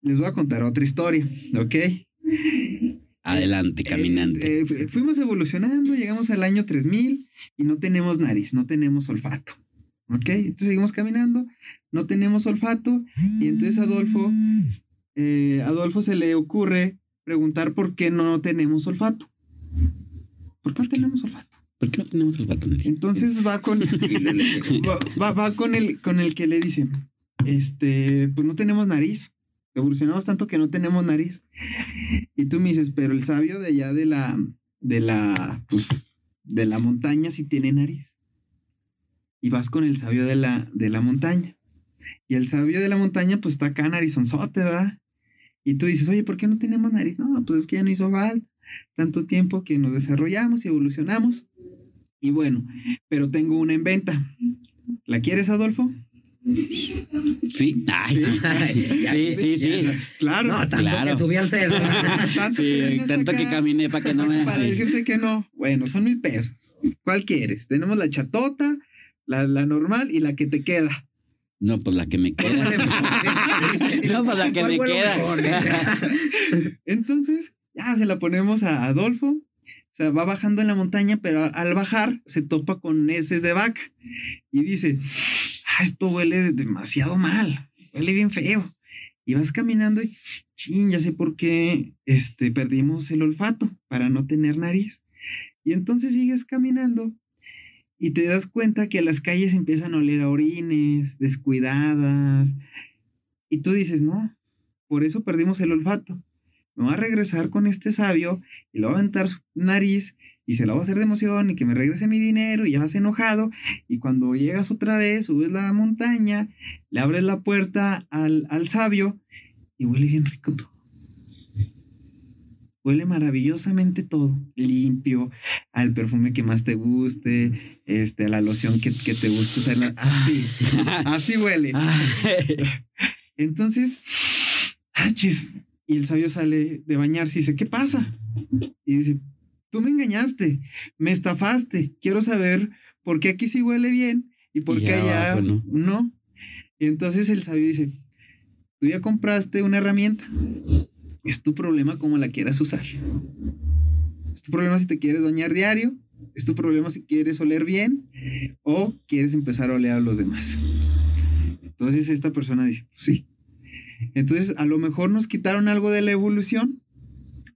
Les voy a contar otra historia, ¿ok? Adelante, caminante. Eh, eh, fu- fuimos evolucionando, llegamos al año 3000 y no tenemos nariz, no tenemos olfato. ¿Ok? Entonces seguimos caminando, no tenemos olfato y entonces Adolfo, eh, Adolfo se le ocurre preguntar por qué no tenemos olfato. ¿Por qué no tenemos olfato? ¿Por qué no tenemos el pato? Entonces va con, va, va- va con, el, con el que le dice, este, pues no tenemos nariz. Evolucionamos tanto que no tenemos nariz. Y tú me dices, pero el sabio de allá de la, de la, pues, de la montaña sí tiene nariz. Y vas con el sabio de la, de la montaña. Y el sabio de la montaña, pues está acá narizonzote, ¿verdad? Y tú dices, oye, ¿por qué no tenemos nariz? No, pues es que ya no hizo falta. Tanto tiempo que nos desarrollamos y evolucionamos. Y bueno, pero tengo una en venta. ¿La quieres, Adolfo? Sí. Ay, sí. Sí, sí, sí. Claro. No, tanto Claro. que subí al cerro. Tanto Sí, que tanto que caminé para que no me. Para decirte que no. Bueno, son mil pesos. ¿Cuál quieres? Tenemos la chatota, la, la normal y la que te queda. No, pues la que me queda. no, pues la que ¿Cuál me queda. mejor? Entonces, ya se la ponemos a Adolfo. O sea, va bajando en la montaña, pero al bajar se topa con heces de vaca. Y dice, ah, esto huele demasiado mal. Huele bien feo. Y vas caminando y, chin, ya sé por qué este, perdimos el olfato para no tener nariz. Y entonces sigues caminando y te das cuenta que las calles empiezan a oler a orines, descuidadas. Y tú dices, no, por eso perdimos el olfato. Me voy a regresar con este sabio y le voy a aventar su nariz y se la voy a hacer de emoción y que me regrese mi dinero y ya vas enojado. Y cuando llegas otra vez, subes la montaña, le abres la puerta al, al sabio y huele bien rico todo. Huele maravillosamente todo, limpio, al perfume que más te guste, este, a la loción que, que te guste usar. Así, así huele. Entonces, ah, chis, y el sabio sale de bañarse y dice, ¿qué pasa? Y dice, tú me engañaste, me estafaste, quiero saber por qué aquí sí huele bien y por Y qué allá abajo no. no. Y entonces el sabio dice, tú ya compraste una herramienta, es tu problema cómo la quieras usar. Es tu problema si te quieres bañar diario, es tu problema si quieres oler bien o quieres empezar a oler a los demás. Entonces esta persona dice, "Pues sí. Entonces a lo mejor nos quitaron algo de la evolución,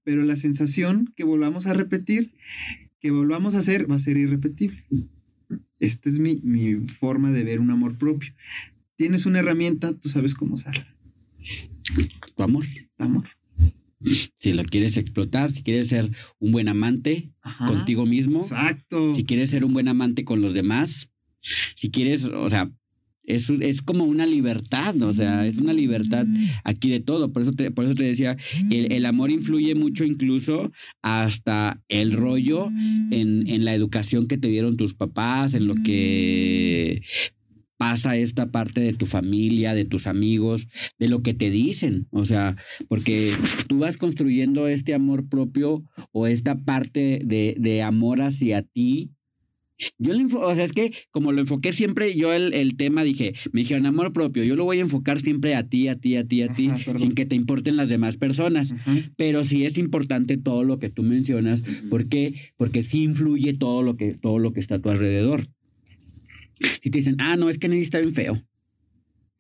pero la sensación que volvamos a repetir, que volvamos a hacer, va a ser irrepetible. Esta es mi, mi forma de ver un amor propio. Tienes una herramienta, tú sabes cómo usarla. Tu amor. Amor. Si lo quieres explotar, si quieres ser un buen amante Ajá. contigo mismo, Exacto. si quieres ser un buen amante con los demás, si quieres, o sea, es, es como una libertad, ¿no? o sea, es una libertad aquí de todo. Por eso te, por eso te decía, el, el amor influye mucho incluso hasta el rollo en, en la educación que te dieron tus papás, en lo que pasa esta parte de tu familia, de tus amigos, de lo que te dicen. O sea, porque tú vas construyendo este amor propio o esta parte de, de amor hacia ti. Yo, enfo- o sea, es que como lo enfoqué siempre, yo el, el tema dije, me dijeron amor propio, yo lo voy a enfocar siempre a ti, a ti, a ti, a ti, perdón. sin que te importen las demás personas. Ajá. Pero sí es importante todo lo que tú mencionas, ¿Por qué? Porque sí influye todo lo que, todo lo que está a tu alrededor. Si te dicen, ah, no, es que Nelly está bien feo.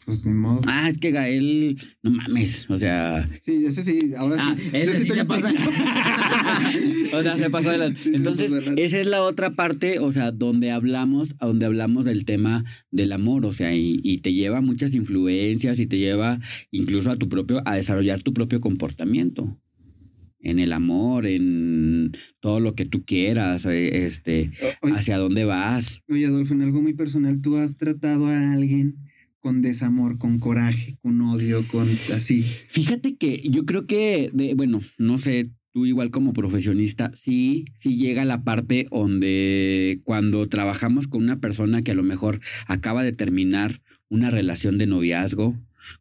Pues ni modo. Ah, es que Gael, no mames. O sea, Sí, ese sí, ahora ah, sí. ese Ese sí se pasa. o sea, se pasa de la- Sí, Entonces, esa es la otra parte, o sea, donde hablamos, donde hablamos del tema del amor, o sea, y, y te lleva muchas influencias y te lleva incluso a tu propio, a desarrollar tu propio comportamiento. En el amor, en todo lo que tú quieras, eh, este, Oye, hacia dónde vas. Oye, Adolfo, en algo muy personal, ¿tú has tratado a alguien con desamor, con coraje, con odio, con así? Fíjate que yo creo que, de, bueno, no sé, tú igual como profesionista, sí, sí llega la parte donde cuando trabajamos con una persona que a lo mejor acaba de terminar una relación de noviazgo,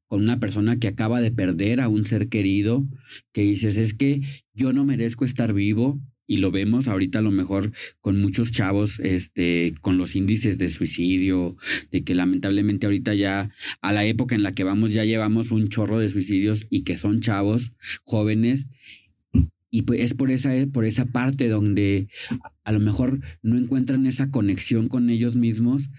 con una persona que acaba de perder a un ser querido, que dices, es que yo no merezco estar vivo, y lo vemos ahorita a lo mejor con muchos chavos este con los índices de suicidio de que lamentablemente ahorita ya a la época en la que vamos ya llevamos un chorro de suicidios y que son chavos jóvenes y pues es por esa por esa parte donde a lo mejor no encuentran esa conexión con ellos mismos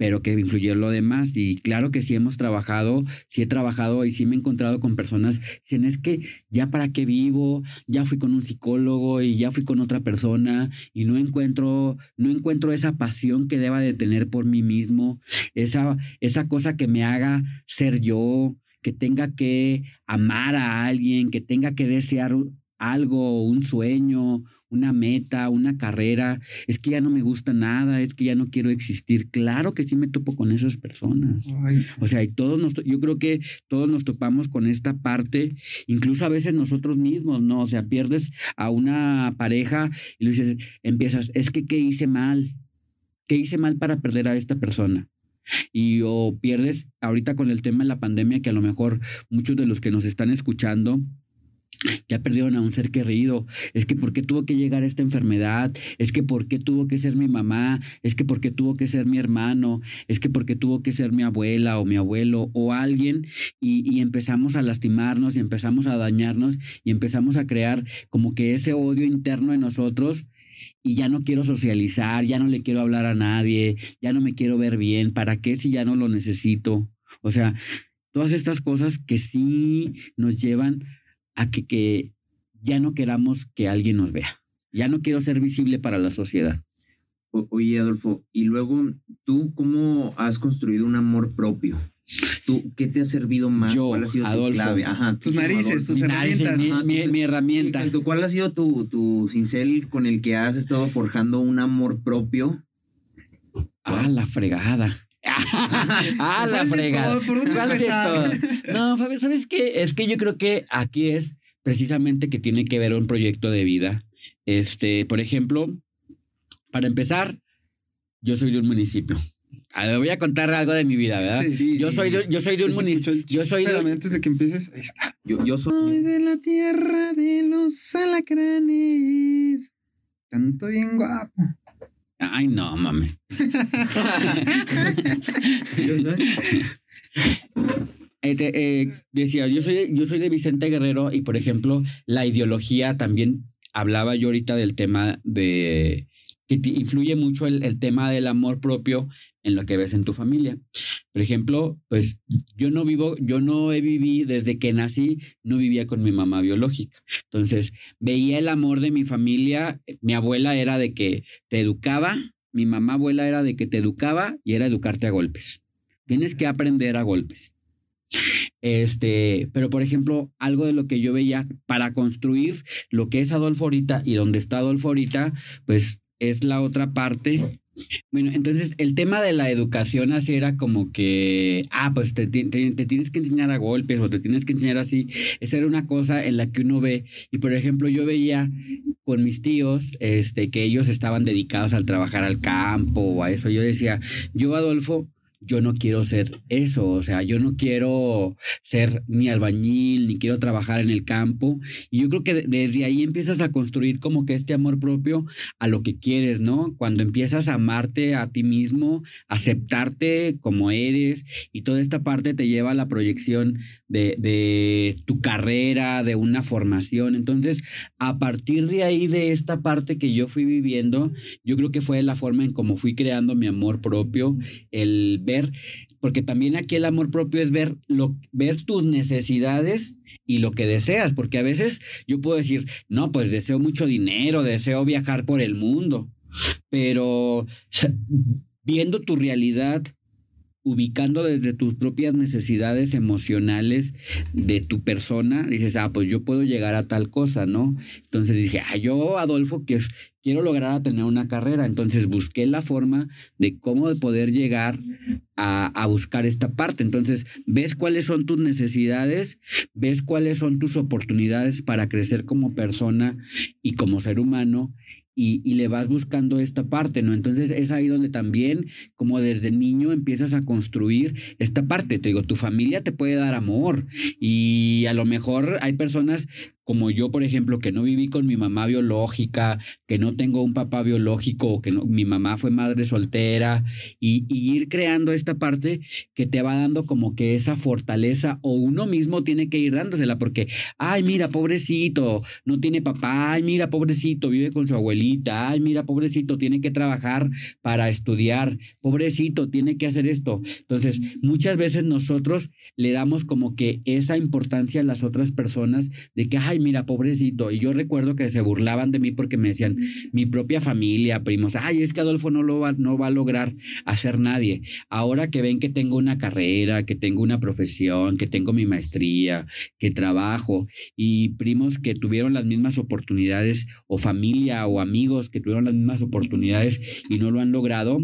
pero que influyó lo demás. Y claro que sí hemos trabajado, sí he trabajado y sí me he encontrado con personas que dicen, es que ya para qué vivo, ya fui con un psicólogo y ya fui con otra persona y no encuentro, no encuentro esa pasión que deba de tener por mí mismo, esa, esa cosa que me haga ser yo, que tenga que amar a alguien, que tenga que desear algo, un sueño, una meta, una carrera, es que ya no me gusta nada, es que ya no quiero existir. Claro que sí me topo con esas personas. O sea, y todos nos, yo creo que todos nos topamos con esta parte, incluso a veces nosotros mismos, ¿no? O sea, pierdes a una pareja y le dices, empiezas, es que ¿qué hice mal? ¿Qué hice mal para perder a esta persona? Y o pierdes ahorita con el tema de la pandemia, que a lo mejor muchos de los que nos están escuchando, ya perdieron a un ser querido, es que por qué tuvo que llegar esta enfermedad, es que por qué tuvo que ser mi mamá, es que por qué tuvo que ser mi hermano, es que por qué tuvo que ser mi abuela o mi abuelo o alguien y, y empezamos a lastimarnos y empezamos a dañarnos y empezamos a crear como que ese odio interno en nosotros. Y ya no quiero socializar, ya no le quiero hablar a nadie, ya no me quiero ver bien, ¿para qué si ya no lo necesito? O sea, todas estas cosas que sí nos llevan a que, que ya no queramos que alguien nos vea. Ya no quiero ser visible para la sociedad. O- oye, Adolfo, y luego, ¿tú cómo has construido un amor propio? ¿Tú qué te ha servido más? Yo, ¿Cuál ha sido Adolfo. tu clave? Ajá, Tus narices, tus herramientas. mi, Ajá, mi- tus- mi Sí, herramienta. exacto. ¿Cuál ha sido tu, tu cincel con el que has estado forjando un amor propio? Ah, la fregada. Ah, la ¿Cuál de fregada. No, Fabio, ¿sabes qué? Es que yo creo que aquí es precisamente que tiene que ver un proyecto de vida. Este, por ejemplo, para empezar, yo soy de un municipio. A ver, voy a contar algo de mi vida, ¿verdad? Sí. Yo soy de, yo soy de un municipio. Yo soy de, antes de que empieces, ahí está. Yo, yo soy... Soy de la tierra de los alacranes. Canto bien guapo. Ay, no, mames. Este, eh, decía, yo soy, yo soy de Vicente Guerrero y, por ejemplo, la ideología también hablaba yo ahorita del tema de que influye mucho el, el tema del amor propio en lo que ves en tu familia. Por ejemplo, pues yo no vivo, yo no he vivido desde que nací, no vivía con mi mamá biológica. Entonces, veía el amor de mi familia. Mi abuela era de que te educaba, mi mamá abuela era de que te educaba y era educarte a golpes. Tienes que aprender a golpes. Este, pero por ejemplo, algo de lo que yo veía para construir lo que es Adolfo ahorita y donde está Adolfo ahorita, pues es la otra parte. Bueno, entonces el tema de la educación así era como que, ah, pues te, te tienes que enseñar a golpes o te tienes que enseñar así. Esa era una cosa en la que uno ve, y por ejemplo yo veía con mis tíos, este, que ellos estaban dedicados al trabajar al campo o a eso. Yo decía, yo Adolfo, yo no quiero ser eso, o sea, yo no quiero ser ni albañil, ni quiero trabajar en el campo. Y yo creo que de- desde ahí empiezas a construir como que este amor propio a lo que quieres, ¿no? Cuando empiezas a amarte a ti mismo, aceptarte como eres y toda esta parte te lleva a la proyección de, de tu carrera, de una formación. Entonces, a partir de ahí, de esta parte que yo fui viviendo, yo creo que fue la forma en cómo fui creando mi amor propio, el porque también aquí el amor propio es ver, lo, ver tus necesidades y lo que deseas, porque a veces yo puedo decir, no, pues deseo mucho dinero, deseo viajar por el mundo, pero viendo tu realidad, ubicando desde tus propias necesidades emocionales de tu persona, dices, ah, pues yo puedo llegar a tal cosa, ¿no? Entonces dije, ah, yo, Adolfo, que quiero lograr tener una carrera. Entonces busqué la forma de cómo de poder llegar a, a buscar esta parte. Entonces, ves cuáles son tus necesidades, ves cuáles son tus oportunidades para crecer como persona y como ser humano y, y, le vas buscando esta parte, ¿no? Entonces es ahí donde también, como desde niño, empiezas a construir esta parte. Te digo, tu familia te puede dar amor y a lo mejor hay personas como yo, por ejemplo, que no viví con mi mamá biológica, que no tengo un papá biológico, que no, mi mamá fue madre soltera, y, y, ir creando esta parte que te va dando como que esa fortaleza, o uno mismo tiene que ir dándosela, porque, ay, mira, pobrecito, no tiene papá, ay, mira, pobrecito, vive con su abuelita, ay, mira, pobrecito, tiene que trabajar para estudiar, pobrecito, tiene que hacer esto. Entonces, muchas veces nosotros le damos como que esa importancia a las otras personas de que, ay, mira, pobrecito. Y yo recuerdo que se burlaban de mí porque me decían, mi propia familia, primos, ay, es que Adolfo no lo va, no va a lograr hacer nadie. Ahora que ven que tengo una carrera, que tengo una profesión, que tengo mi maestría, que trabajo, y primos que tuvieron las mismas oportunidades, o familia o amigos que tuvieron las mismas oportunidades y no lo han logrado,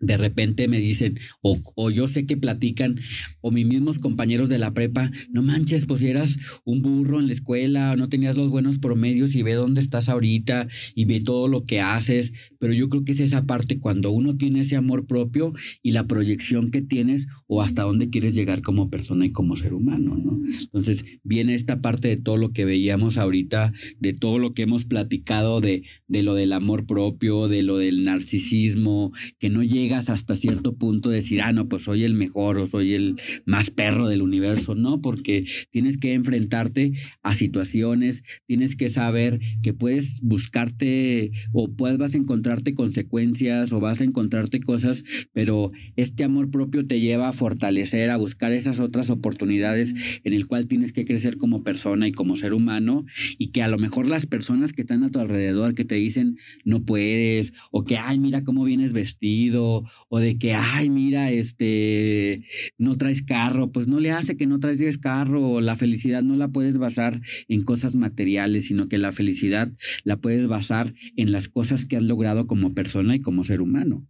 de repente me dicen, o, o, yo sé que platican, o mis mismos compañeros de la prepa, no manches, pues eras un burro en la escuela, no tenías los buenos promedios y ve dónde estás ahorita y ve todo lo que haces, pero yo creo que es esa parte cuando uno tiene ese amor propio y la proyección que tienes o hasta dónde quieres llegar como persona y como ser humano, ¿no? Entonces viene esta parte de todo lo que veíamos ahorita, de todo lo que hemos platicado de, de lo del amor propio, de lo del narcisismo, que no llegas hasta cierto punto de decir, ah, no, pues soy el mejor o soy el más perro del universo, no, porque tienes que enfrentarte a situaciones, tienes que saber que puedes buscarte o puedes vas a encontrarte consecuencias o vas a encontrarte cosas, pero este amor propio te lleva a fortalecer, a buscar esas otras oportunidades en el cual tienes que crecer como persona y como ser humano y que a lo mejor las personas que están a tu alrededor que te dicen no puedes o que, ay, mira cómo vienes vestido o de que, ay, mira, este, no traes carro, pues no le hace que no traes carro la felicidad no la puedes basar en cosas materiales, sino que la felicidad la puedes basar en las cosas que has logrado como persona y como ser humano.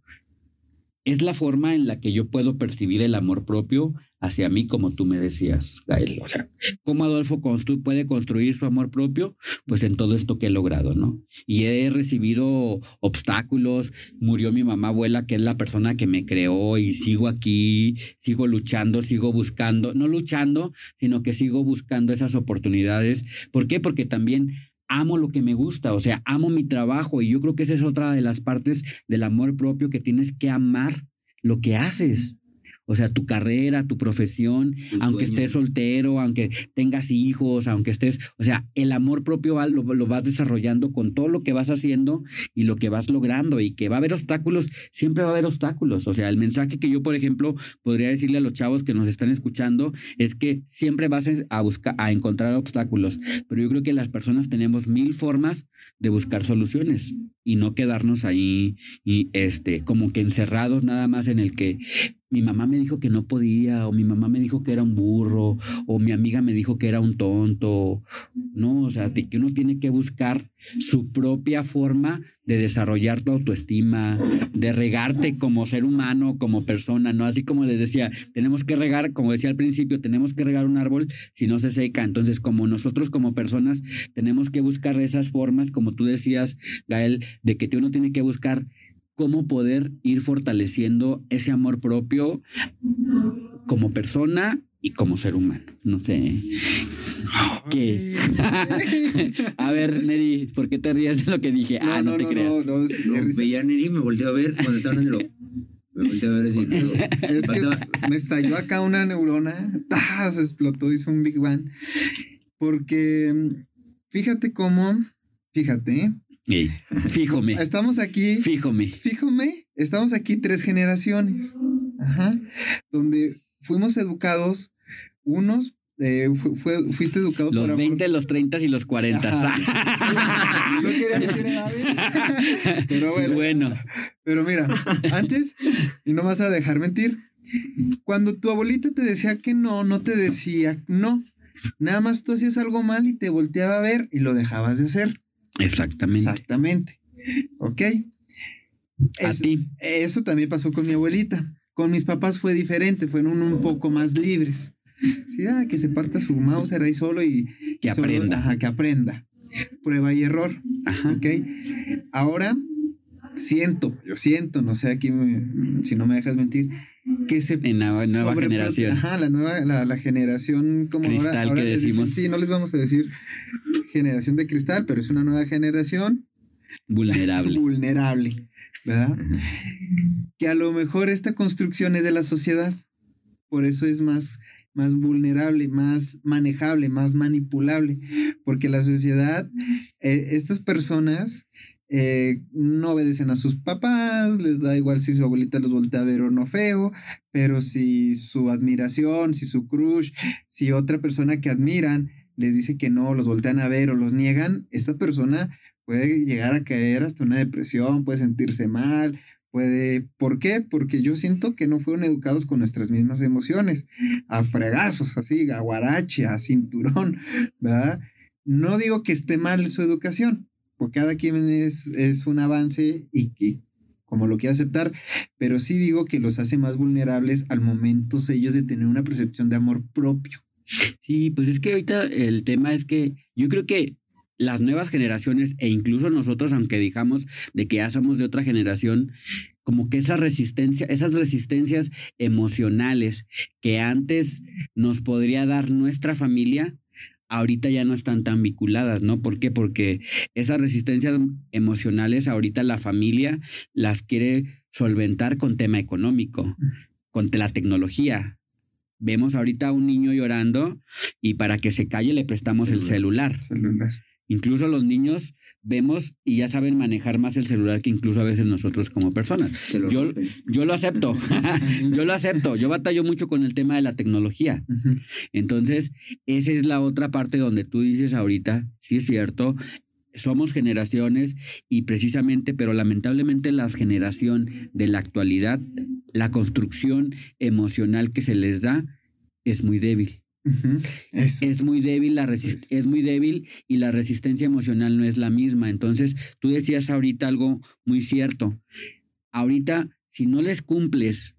Es la forma en la que yo puedo percibir el amor propio hacia mí, como tú me decías, Gael. O sea, ¿cómo Adolfo constru puede construir su amor propio? Pues en todo esto que he logrado, ¿no? Y he recibido obstáculos, murió mi mamá abuela, que es la persona que me creó, y sigo aquí, sigo luchando, sigo buscando, no luchando, sino que sigo buscando esas oportunidades. ¿Por qué? Porque también amo lo que me gusta, o sea, amo mi trabajo y yo creo que esa es otra de las partes del amor propio que tienes que amar lo que haces. O sea, tu carrera, tu profesión, Tu aunque estés soltero, aunque tengas hijos, aunque estés, o sea, el amor propio va- lo, lo vas desarrollando con todo lo que vas haciendo y lo que vas logrando y que va a haber obstáculos, siempre va a haber obstáculos. O sea, el mensaje que yo, por ejemplo, podría decirle a los chavos que nos están escuchando es que siempre vas a buscar, a encontrar obstáculos, pero yo creo que las personas tenemos mil formas de buscar soluciones y no quedarnos ahí y este como que encerrados nada más en el que mi mamá me dijo que no podía o mi mamá me dijo que era un burro o mi amiga me dijo que era un tonto. No, o sea, que uno tiene que buscar su propia forma de desarrollar tu autoestima, de regarte como ser humano, como persona, ¿no? Así como les decía, tenemos que regar, como decía al principio, tenemos que regar un árbol si no se seca. Entonces, como nosotros como personas tenemos que buscar esas formas, como tú decías, Gael, de que uno tiene que buscar cómo poder ir fortaleciendo ese amor propio como persona y como ser humano. No sé. ¿Qué? a ver, Neri, ¿por qué te ríes de lo que dije? ah, no, te creas. No, sí, No, risa. veía a Neri y me volteó a ver cuando estaban en el... Me volteó a ver así. Es que me estalló acá una neurona, ¡ah! se explotó, hizo un Big Bang. Porque fíjate cómo, fíjate, Ey, fíjome, estamos aquí, fíjome. fíjame, estamos aquí tres generaciones, ajá, donde fuimos educados, unos, eh, fu- fue- fuiste educado por Los amor 20, los 30 y los 40. No quería decir edades, pero bueno. bueno, Pero mira, antes, y no vas a dejar mentir, cuando tu abuelita te decía que no, no te decía no. Nada más tú hacías algo mal y te volteaba a ver y lo dejabas de hacer. Exactamente. Exactamente. ¿Ok? A Eso, ti. eso también pasó con mi abuelita. Con mis papás fue diferente, fueron un poco más libres. Sí, ah, que se parta su mouse ahí solo y Que solo- aprenda. ajá, que aprenda. Prueba y error. Ajá. ¿Ok? Ahora siento, yo siento, no sé aquí me- si no me dejas mentir, que se En la nueva generación. Ajá, la nueva, la, la generación como ahora- Cristal ahora que dicen, decimos. sí, no les vamos a decir generación de cristal, pero es una nueva generación Vulnerable. vulnerable, ¿verdad? Que a lo mejor esta construcción es de la sociedad, por eso es más, más vulnerable, más manejable, más manipulable, porque la sociedad, eh, estas personas eh, no obedecen a sus papás, les da igual si su abuelita los voltea a ver o no feo, pero si su admiración, si su crush, si otra persona que admiran les dice que no, los voltean a ver o los niegan, esta persona puede llegar a caer hasta una depresión, puede sentirse mal, puede... ¿Por qué? Porque yo siento que no fueron educados con nuestras mismas emociones, a fregazos, así, a guarache, a cinturón, ¿verdad? No digo que esté mal su educación, porque cada quien es, es un avance y que como lo quiera aceptar, pero sí digo que los hace más vulnerables al momento ellos de tener una percepción de amor propio. Sí, pues es que ahorita el tema es que yo creo que las nuevas generaciones e incluso nosotros, aunque digamos de que ya somos de otra generación, como que esa resistencia, esas resistencias emocionales que antes nos podría dar nuestra familia, ahorita ya no están tan vinculadas, ¿no? ¿Por qué? Porque esas resistencias emocionales ahorita la familia las quiere solventar con tema económico, con la tecnología. Vemos ahorita a un niño llorando y para que se calle le prestamos el celular. Celular. Incluso los niños vemos y ya saben manejar más el celular que incluso a veces nosotros como personas. Lo Yo-. Yo lo acepto, yo lo acepto. Yo batallo mucho con el tema de la tecnología. Entonces, esa es la otra parte donde tú dices ahorita, sí es cierto, somos generaciones y precisamente, pero lamentablemente la generación de la actualidad, la construcción emocional que se les da es muy débil. Es muy débil la Eso resist- es. es muy débil y la resistencia emocional no es la misma. Entonces, tú decías ahorita algo muy cierto. Ahorita, si no les cumples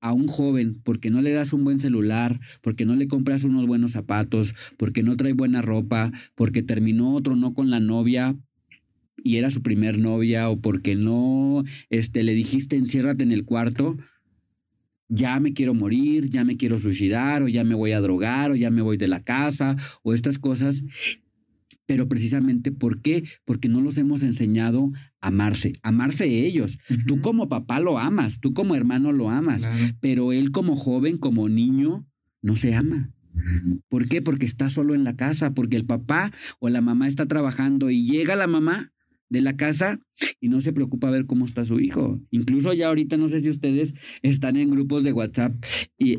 a un joven porque no le das un buen celular, porque no le compras unos buenos zapatos, porque no trae buena ropa, porque terminó otro no con la novia y era su primer novia o porque no este le dijiste enciérrate en el cuarto, ya me quiero morir, ya me quiero suicidar, o ya me voy a drogar, o ya me voy de la casa, o estas cosas. Pero precisamente, ¿por qué? Porque no los hemos enseñado a amarse, amarse ellos. Tú como papá lo amas, tú como hermano lo amas, Claro. pero él como joven, como niño, no se ama. ¿Por qué? Porque está solo en la casa, porque el papá o la mamá está trabajando y llega la mamá de la casa y no se preocupa a ver cómo está su hijo. Incluso ya ahorita no sé si ustedes están en grupos de WhatsApp y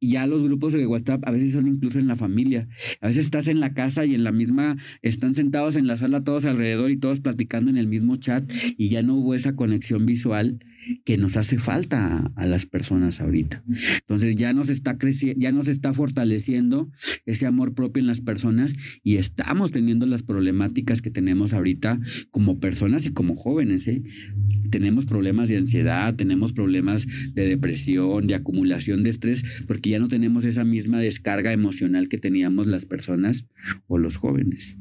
ya los grupos de WhatsApp a veces son incluso en la familia. A veces estás en la casa y en la misma, están sentados en la sala todos alrededor y todos platicando en el mismo chat y ya no hubo esa conexión visual que nos hace falta a, a las personas ahorita. Entonces ya nos está creciendo, ya nos está fortaleciendo ese amor propio en las personas y estamos teniendo las problemáticas que tenemos ahorita como personas y como jóvenes, ¿eh? Tenemos problemas de ansiedad, tenemos problemas de depresión, de acumulación de estrés, porque ya no tenemos esa misma descarga emocional que teníamos las personas o los jóvenes.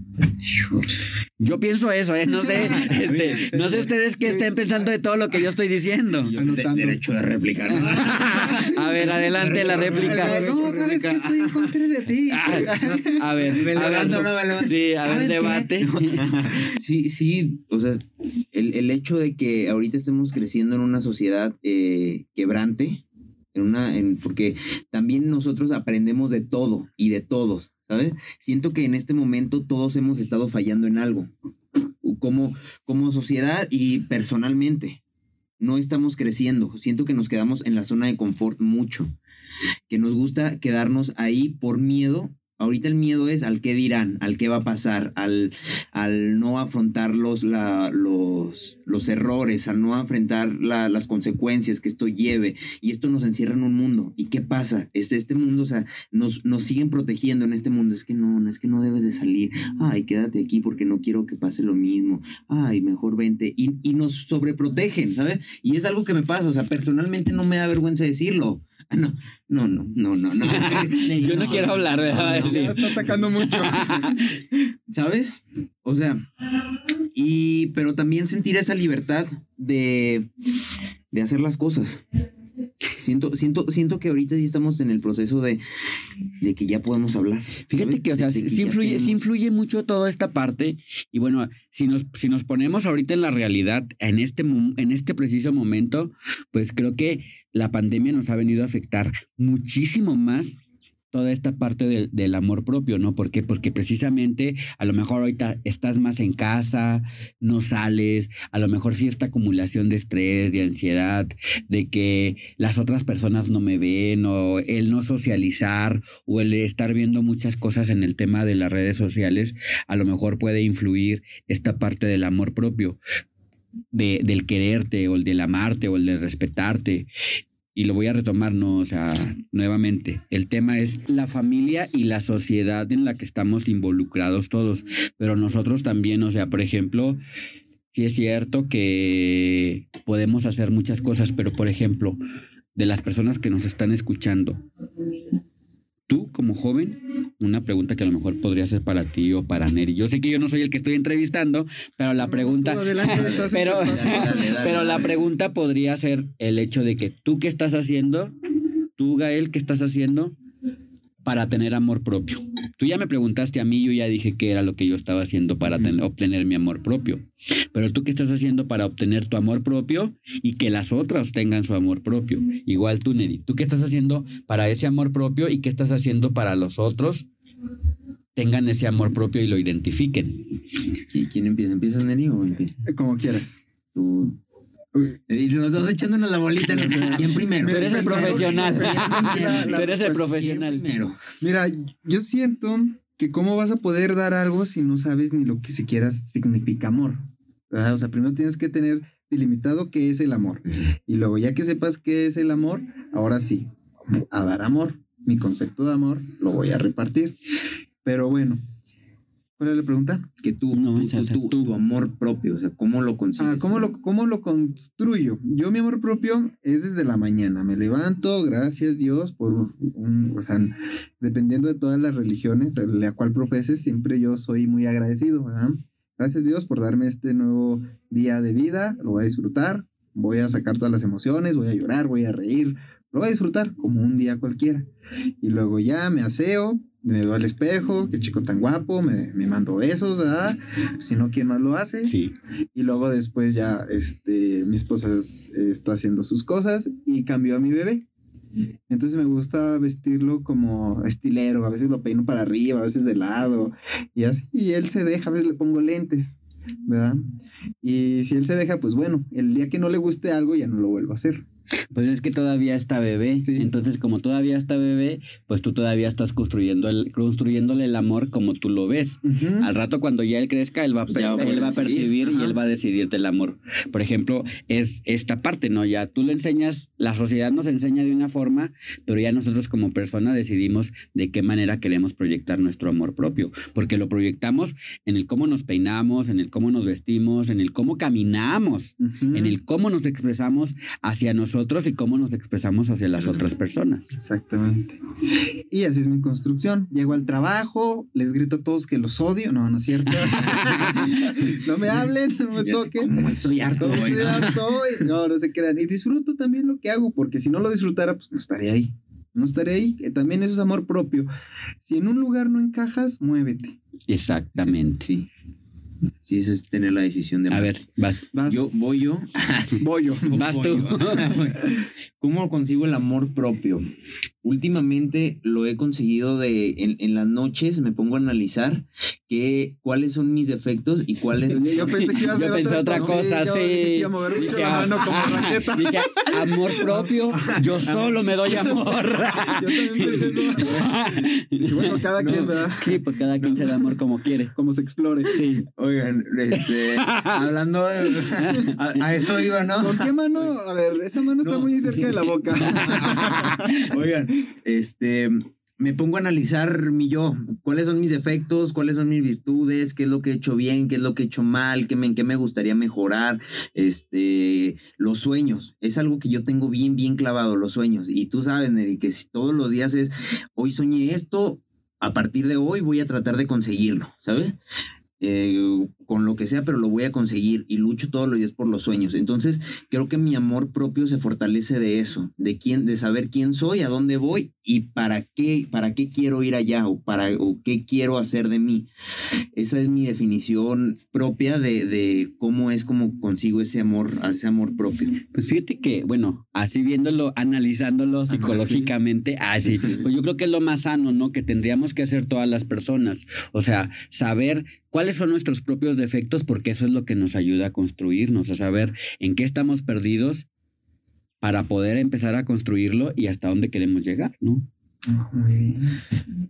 Yo pienso eso, ¿eh? No sé, este, no sé ustedes qué estén pensando de todo lo que yo estoy diciendo. Yo Anotando. de- derecho de réplica. ¿no? A ver, adelante la réplica. No, sabes que estoy en contra de ti. Ah, A ver, Me a ver, no me levanto. Sí, a ver, debate. Sí, sí, o sea, el, el hecho de que ahorita estemos creciendo en una sociedad eh, quebrante, en una, en, porque también nosotros aprendemos de todo y de todos, ¿sabes? Siento que en este momento todos hemos estado fallando en algo, como, como sociedad y personalmente. No estamos creciendo, siento que nos quedamos en la zona de confort mucho, que nos gusta quedarnos ahí por miedo Ahorita el miedo es al qué dirán, al qué va a pasar, al, al no afrontar los, la, los, los errores, al no afrontar la- las consecuencias que esto lleve. Y esto nos encierra en un mundo. ¿Y qué pasa? Este, este mundo, o sea, nos, nos siguen protegiendo en este mundo. Es que no, no es que no debes de salir. Ay, quédate aquí porque no quiero que pase lo mismo. Ay, mejor vente. Y, y nos sobreprotegen, ¿sabes? Y es algo que me pasa. O sea, personalmente no me da vergüenza decirlo. No, no, no, no, no, no. Yo no quiero hablar, ¿verdad? no, Sí. Ya está atacando mucho. ¿Sabes? O sea, y pero también sentir esa libertad de, de hacer las cosas. Siento, siento, siento que ahorita sí estamos en el proceso de, de que ya podemos hablar. Fíjate ¿sabes? que, o sea, sí influye, sí tenemos- influye mucho toda esta parte. Y bueno, si nos, si nos ponemos ahorita en la realidad, en este, en este preciso momento, pues creo que la pandemia nos ha venido a afectar muchísimo más toda esta parte del, del amor propio, ¿no? ¿Por qué? Porque precisamente a lo mejor ahorita estás más en casa, no sales, a lo mejor cierta acumulación de estrés, de ansiedad, de que las otras personas no me ven o el no socializar o el estar viendo muchas cosas en el tema de las redes sociales, a lo mejor puede influir esta parte del amor propio, de, del quererte o el del amarte o el de respetarte. Y lo voy a retomar, ¿no? O sea, nuevamente, el tema es la familia y la sociedad en la que estamos involucrados todos, pero nosotros también, o sea, por ejemplo, sí es cierto que podemos hacer muchas cosas, pero por ejemplo, de las personas que nos están escuchando, tú como joven, una pregunta que a lo mejor podría ser para ti o para Neri. Yo sé que yo no soy el que estoy entrevistando, pero la pregunta... Adelante, estás pero, tu espacio. Dale, dale, dale, pero la pregunta podría ser el hecho de que tú qué estás haciendo, tú Gael, qué estás haciendo para tener amor propio. Tú ya me preguntaste a mí, yo ya dije que era lo que yo estaba haciendo para ten- obtener mi amor propio. Pero tú qué estás haciendo para obtener tu amor propio y que las otras tengan su amor propio. Igual tú, Neri. ¿Tú qué estás haciendo para ese amor propio y qué estás haciendo para los otros tengan ese amor propio y lo identifiquen? ¿Y quién empieza? ¿Empiezas, Neri, o empieza? Como quieras. Tú. Y los dos echándonos la bolita. ¿Quién primero? Tú eres el profesional. Tú eres el profesional. Primero. Mira, yo siento que cómo vas a poder dar algo si no sabes ni lo que siquiera significa amor. ¿verdad? O sea, primero tienes que tener delimitado qué es el amor. Y luego, ya que sepas qué es el amor, ahora sí, a dar amor. Mi concepto de amor lo voy a repartir. Pero bueno, ¿cuál es la pregunta? Que tú, No, tú, tú. tu amor propio, o sea, ¿cómo lo consigues? Ah, ¿cómo, lo, ¿Cómo lo construyo? Yo, mi amor propio es desde la mañana. Me levanto, gracias Dios, por un, o sea, dependiendo de todas las religiones, a la cual profeses, siempre yo soy muy agradecido, ¿verdad? Gracias Dios por darme este nuevo día de vida, lo voy a disfrutar, voy a sacar todas las emociones, voy a llorar, voy a reír, lo voy a disfrutar como un día cualquiera. Y luego ya me aseo, me veo al espejo, qué chico tan guapo, me, me mando besos, ¿verdad? Si no, ¿quién más lo hace? Sí. Y luego después ya este, mi esposa está haciendo sus cosas y cambió a mi bebé. Entonces me gusta vestirlo como estilero, a veces lo peino para arriba, a veces de lado, y así, y él se deja, a veces le pongo lentes, ¿verdad? Y si él se deja, pues bueno, el día que no le guste algo ya no lo vuelvo a hacer. Pues es que todavía está bebé. Sí. Entonces, como todavía está bebé, pues tú todavía estás construyendo el, construyéndole el amor como tú lo ves. Ujú. Al rato cuando ya él crezca, él va, a Pues él va a decidir, percibir y él va a decidirte el amor. Por ejemplo, es esta parte, ¿no? Ya tú le enseñas, la sociedad nos enseña de una forma, pero ya nosotros como persona decidimos de qué manera queremos proyectar nuestro amor propio, porque lo proyectamos en el cómo nos peinamos, en el cómo nos vestimos, en el cómo caminamos, Ujú. en el cómo nos expresamos hacia nosotros y cómo nos expresamos hacia las otras personas. Exactamente. Y así es mi construcción. Llego al trabajo, les grito a todos que los odio. No, no es cierto. no me hablen, no me toquen. ¿Cómo estoy harto? No, güey? estoy harto y- no, no se crean. Y disfruto también lo que hago, porque si no lo disfrutara, pues no estaría ahí. No estaría ahí. que También eso es amor propio. Si en un lugar no encajas, muévete. Exactamente. Sí. Sí, es tener la decisión de A ver, vas. Vas. Yo, voy yo. Bollo. Vas Voy tú. yo. ¿Cómo consigo el amor propio? Últimamente lo he conseguido de en, en las noches me pongo a analizar qué cuáles son mis defectos y cuáles Yo, yo pensé que ibas a Yo hacer pensé otra no, cosa, yo sí. dije que iba a mover mucho Dije, la mano como ah, raqueta. dije, amor propio, yo solo me doy amor. Yo también pensé eso. Y bueno, cada No. quien, ¿verdad? Sí, pues cada quien se da amor como quiere. Como se explore. Sí. Oigan, este, hablando de a, a eso iba, ¿no? ¿Con qué mano? A ver, esa mano está muy cerca de la boca. Oigan, este, me pongo a analizar mi yo, cuáles son mis defectos, cuáles son mis virtudes, qué es lo que he hecho bien, qué es lo que he hecho mal, qué me, en qué me gustaría mejorar, este, los sueños, es algo que yo tengo bien, bien clavado, los sueños, y tú sabes, Neri, que si todos los días es, hoy soñé esto, a partir de hoy voy a tratar de conseguirlo, ¿sabes? Eh, con lo que sea, pero lo voy a conseguir y lucho todos los días por los sueños. Entonces, creo que mi amor propio se fortalece de eso, de quién, de saber quién soy, a dónde voy y para qué, para qué quiero ir allá o para o qué quiero hacer de mí. Esa es mi definición propia de, de cómo es como consigo ese amor, ese amor propio. Pues fíjate que, bueno, así viéndolo, analizándolo psicológicamente, así, pues yo creo que es lo más sano, ¿no? Que tendríamos que hacer todas las personas. O sea, saber cuáles son nuestros propios defectos, porque eso es lo que nos ayuda a construirnos, a saber en qué estamos perdidos para poder empezar a construirlo y hasta dónde queremos llegar, ¿no?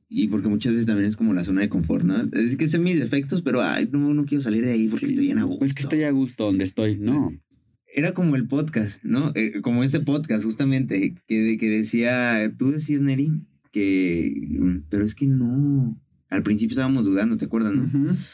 Y porque muchas veces también es como la zona de confort, ¿no? Es que sé mis defectos, pero ay, no, no quiero salir de ahí porque estoy bien a gusto. Pues que estoy a gusto donde estoy, ¿no? Era como el podcast, ¿no? Eh, como ese podcast, justamente, que, que decía, tú decías, Neri, que, pero es que no. Al principio estábamos dudando, ¿te acuerdas, no?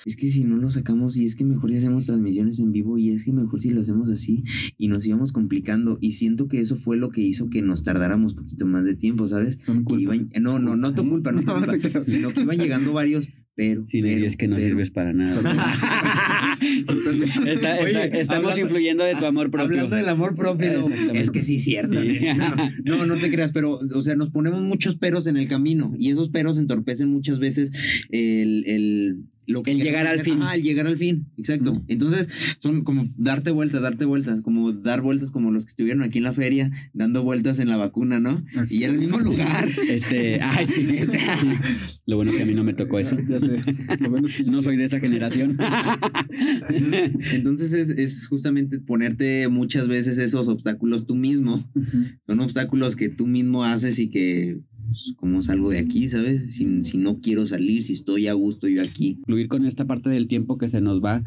Es que si no lo sacamos y es que mejor si hacemos transmisiones en vivo y es que mejor si lo hacemos así y nos íbamos complicando y siento que eso fue lo que hizo que nos tardáramos un poquito más de tiempo, ¿sabes? Con Que iban- no, no, no tu culpa, no tu No, no culpa, te creo. sino que iban llegando varios, pero, Sí, pero, es que no pero. sirves para nada. Está- está- Oye, estamos hablando- influyendo de tu amor propio. Hablando del amor propio, no, es que sí, cierto. Sí. No, no te creas, pero, o sea, nos ponemos muchos peros en el camino y esos peros entorpecen muchas veces el, el, lo que El llegar al hacer. fin. Ajá, el llegar al fin, exacto. Entonces, son como darte vueltas, darte vueltas, como dar vueltas como los que estuvieron aquí en la feria, dando vueltas en la vacuna, ¿no? Y ya en el mismo lugar. Este, ay, sí. Lo bueno que a mí no me tocó eso. Ya sé. Lo bueno es que No soy de esa generación. Entonces es, es justamente ponerte muchas veces esos obstáculos tú mismo. Son obstáculos que tú mismo haces y que, pues, como salgo de aquí, ¿sabes? Si, si no quiero salir, si estoy a gusto yo aquí. Concluir con esta parte del tiempo que se nos va.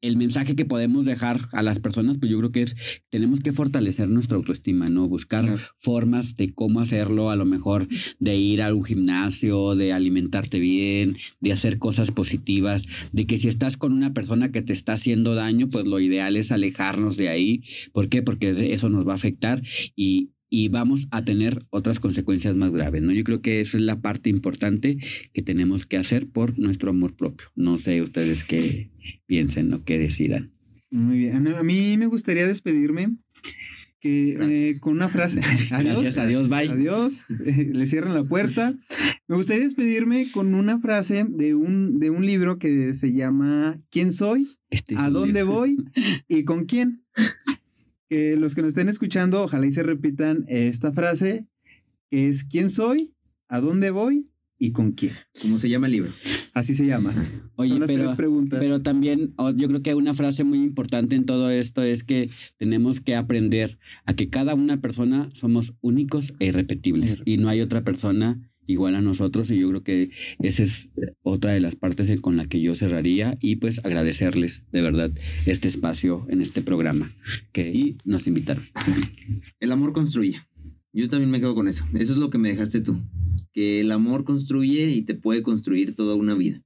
El mensaje que podemos dejar a las personas, pues yo creo que es, tenemos que fortalecer nuestra autoestima, ¿no? Buscar Claro. formas de cómo hacerlo, a lo mejor de ir a un gimnasio, de alimentarte bien, de hacer cosas positivas, de que si estás con una persona que te está haciendo daño, pues lo ideal es alejarnos de ahí. ¿Por qué? Porque eso nos va a afectar y, y vamos a tener otras consecuencias más graves, ¿no? Yo creo que esa es la parte importante que tenemos que hacer por nuestro amor propio. No sé ustedes qué piensen o qué decidan. Muy bien. A mí me gustaría despedirme que, eh, con una frase. Adiós. Gracias a Dios, bye. Adiós. Eh, le cierran la puerta. Me gustaría despedirme con una frase de un, de un libro que se llama ¿Quién soy? Este es ¿A dónde libro. voy? ¿Y con quién? Que los que nos estén escuchando, ojalá y se repitan esta frase, que es ¿quién soy? ¿A dónde voy? ¿Y con quién? ¿Cómo se llama el libro? Así se llama. Oye, Son las pero, tres preguntas. pero también oh, yo creo que una frase muy importante en todo esto es que tenemos que aprender a que cada una persona somos únicos e irrepetibles y no hay otra persona igual a nosotros y yo creo que esa es otra de las partes con la que yo cerraría y pues agradecerles de verdad este espacio en este programa que nos invitaron. El amor construye. Yo también me quedo con eso. Eso es lo que me dejaste tú. Que el amor construye y te puede construir toda una vida.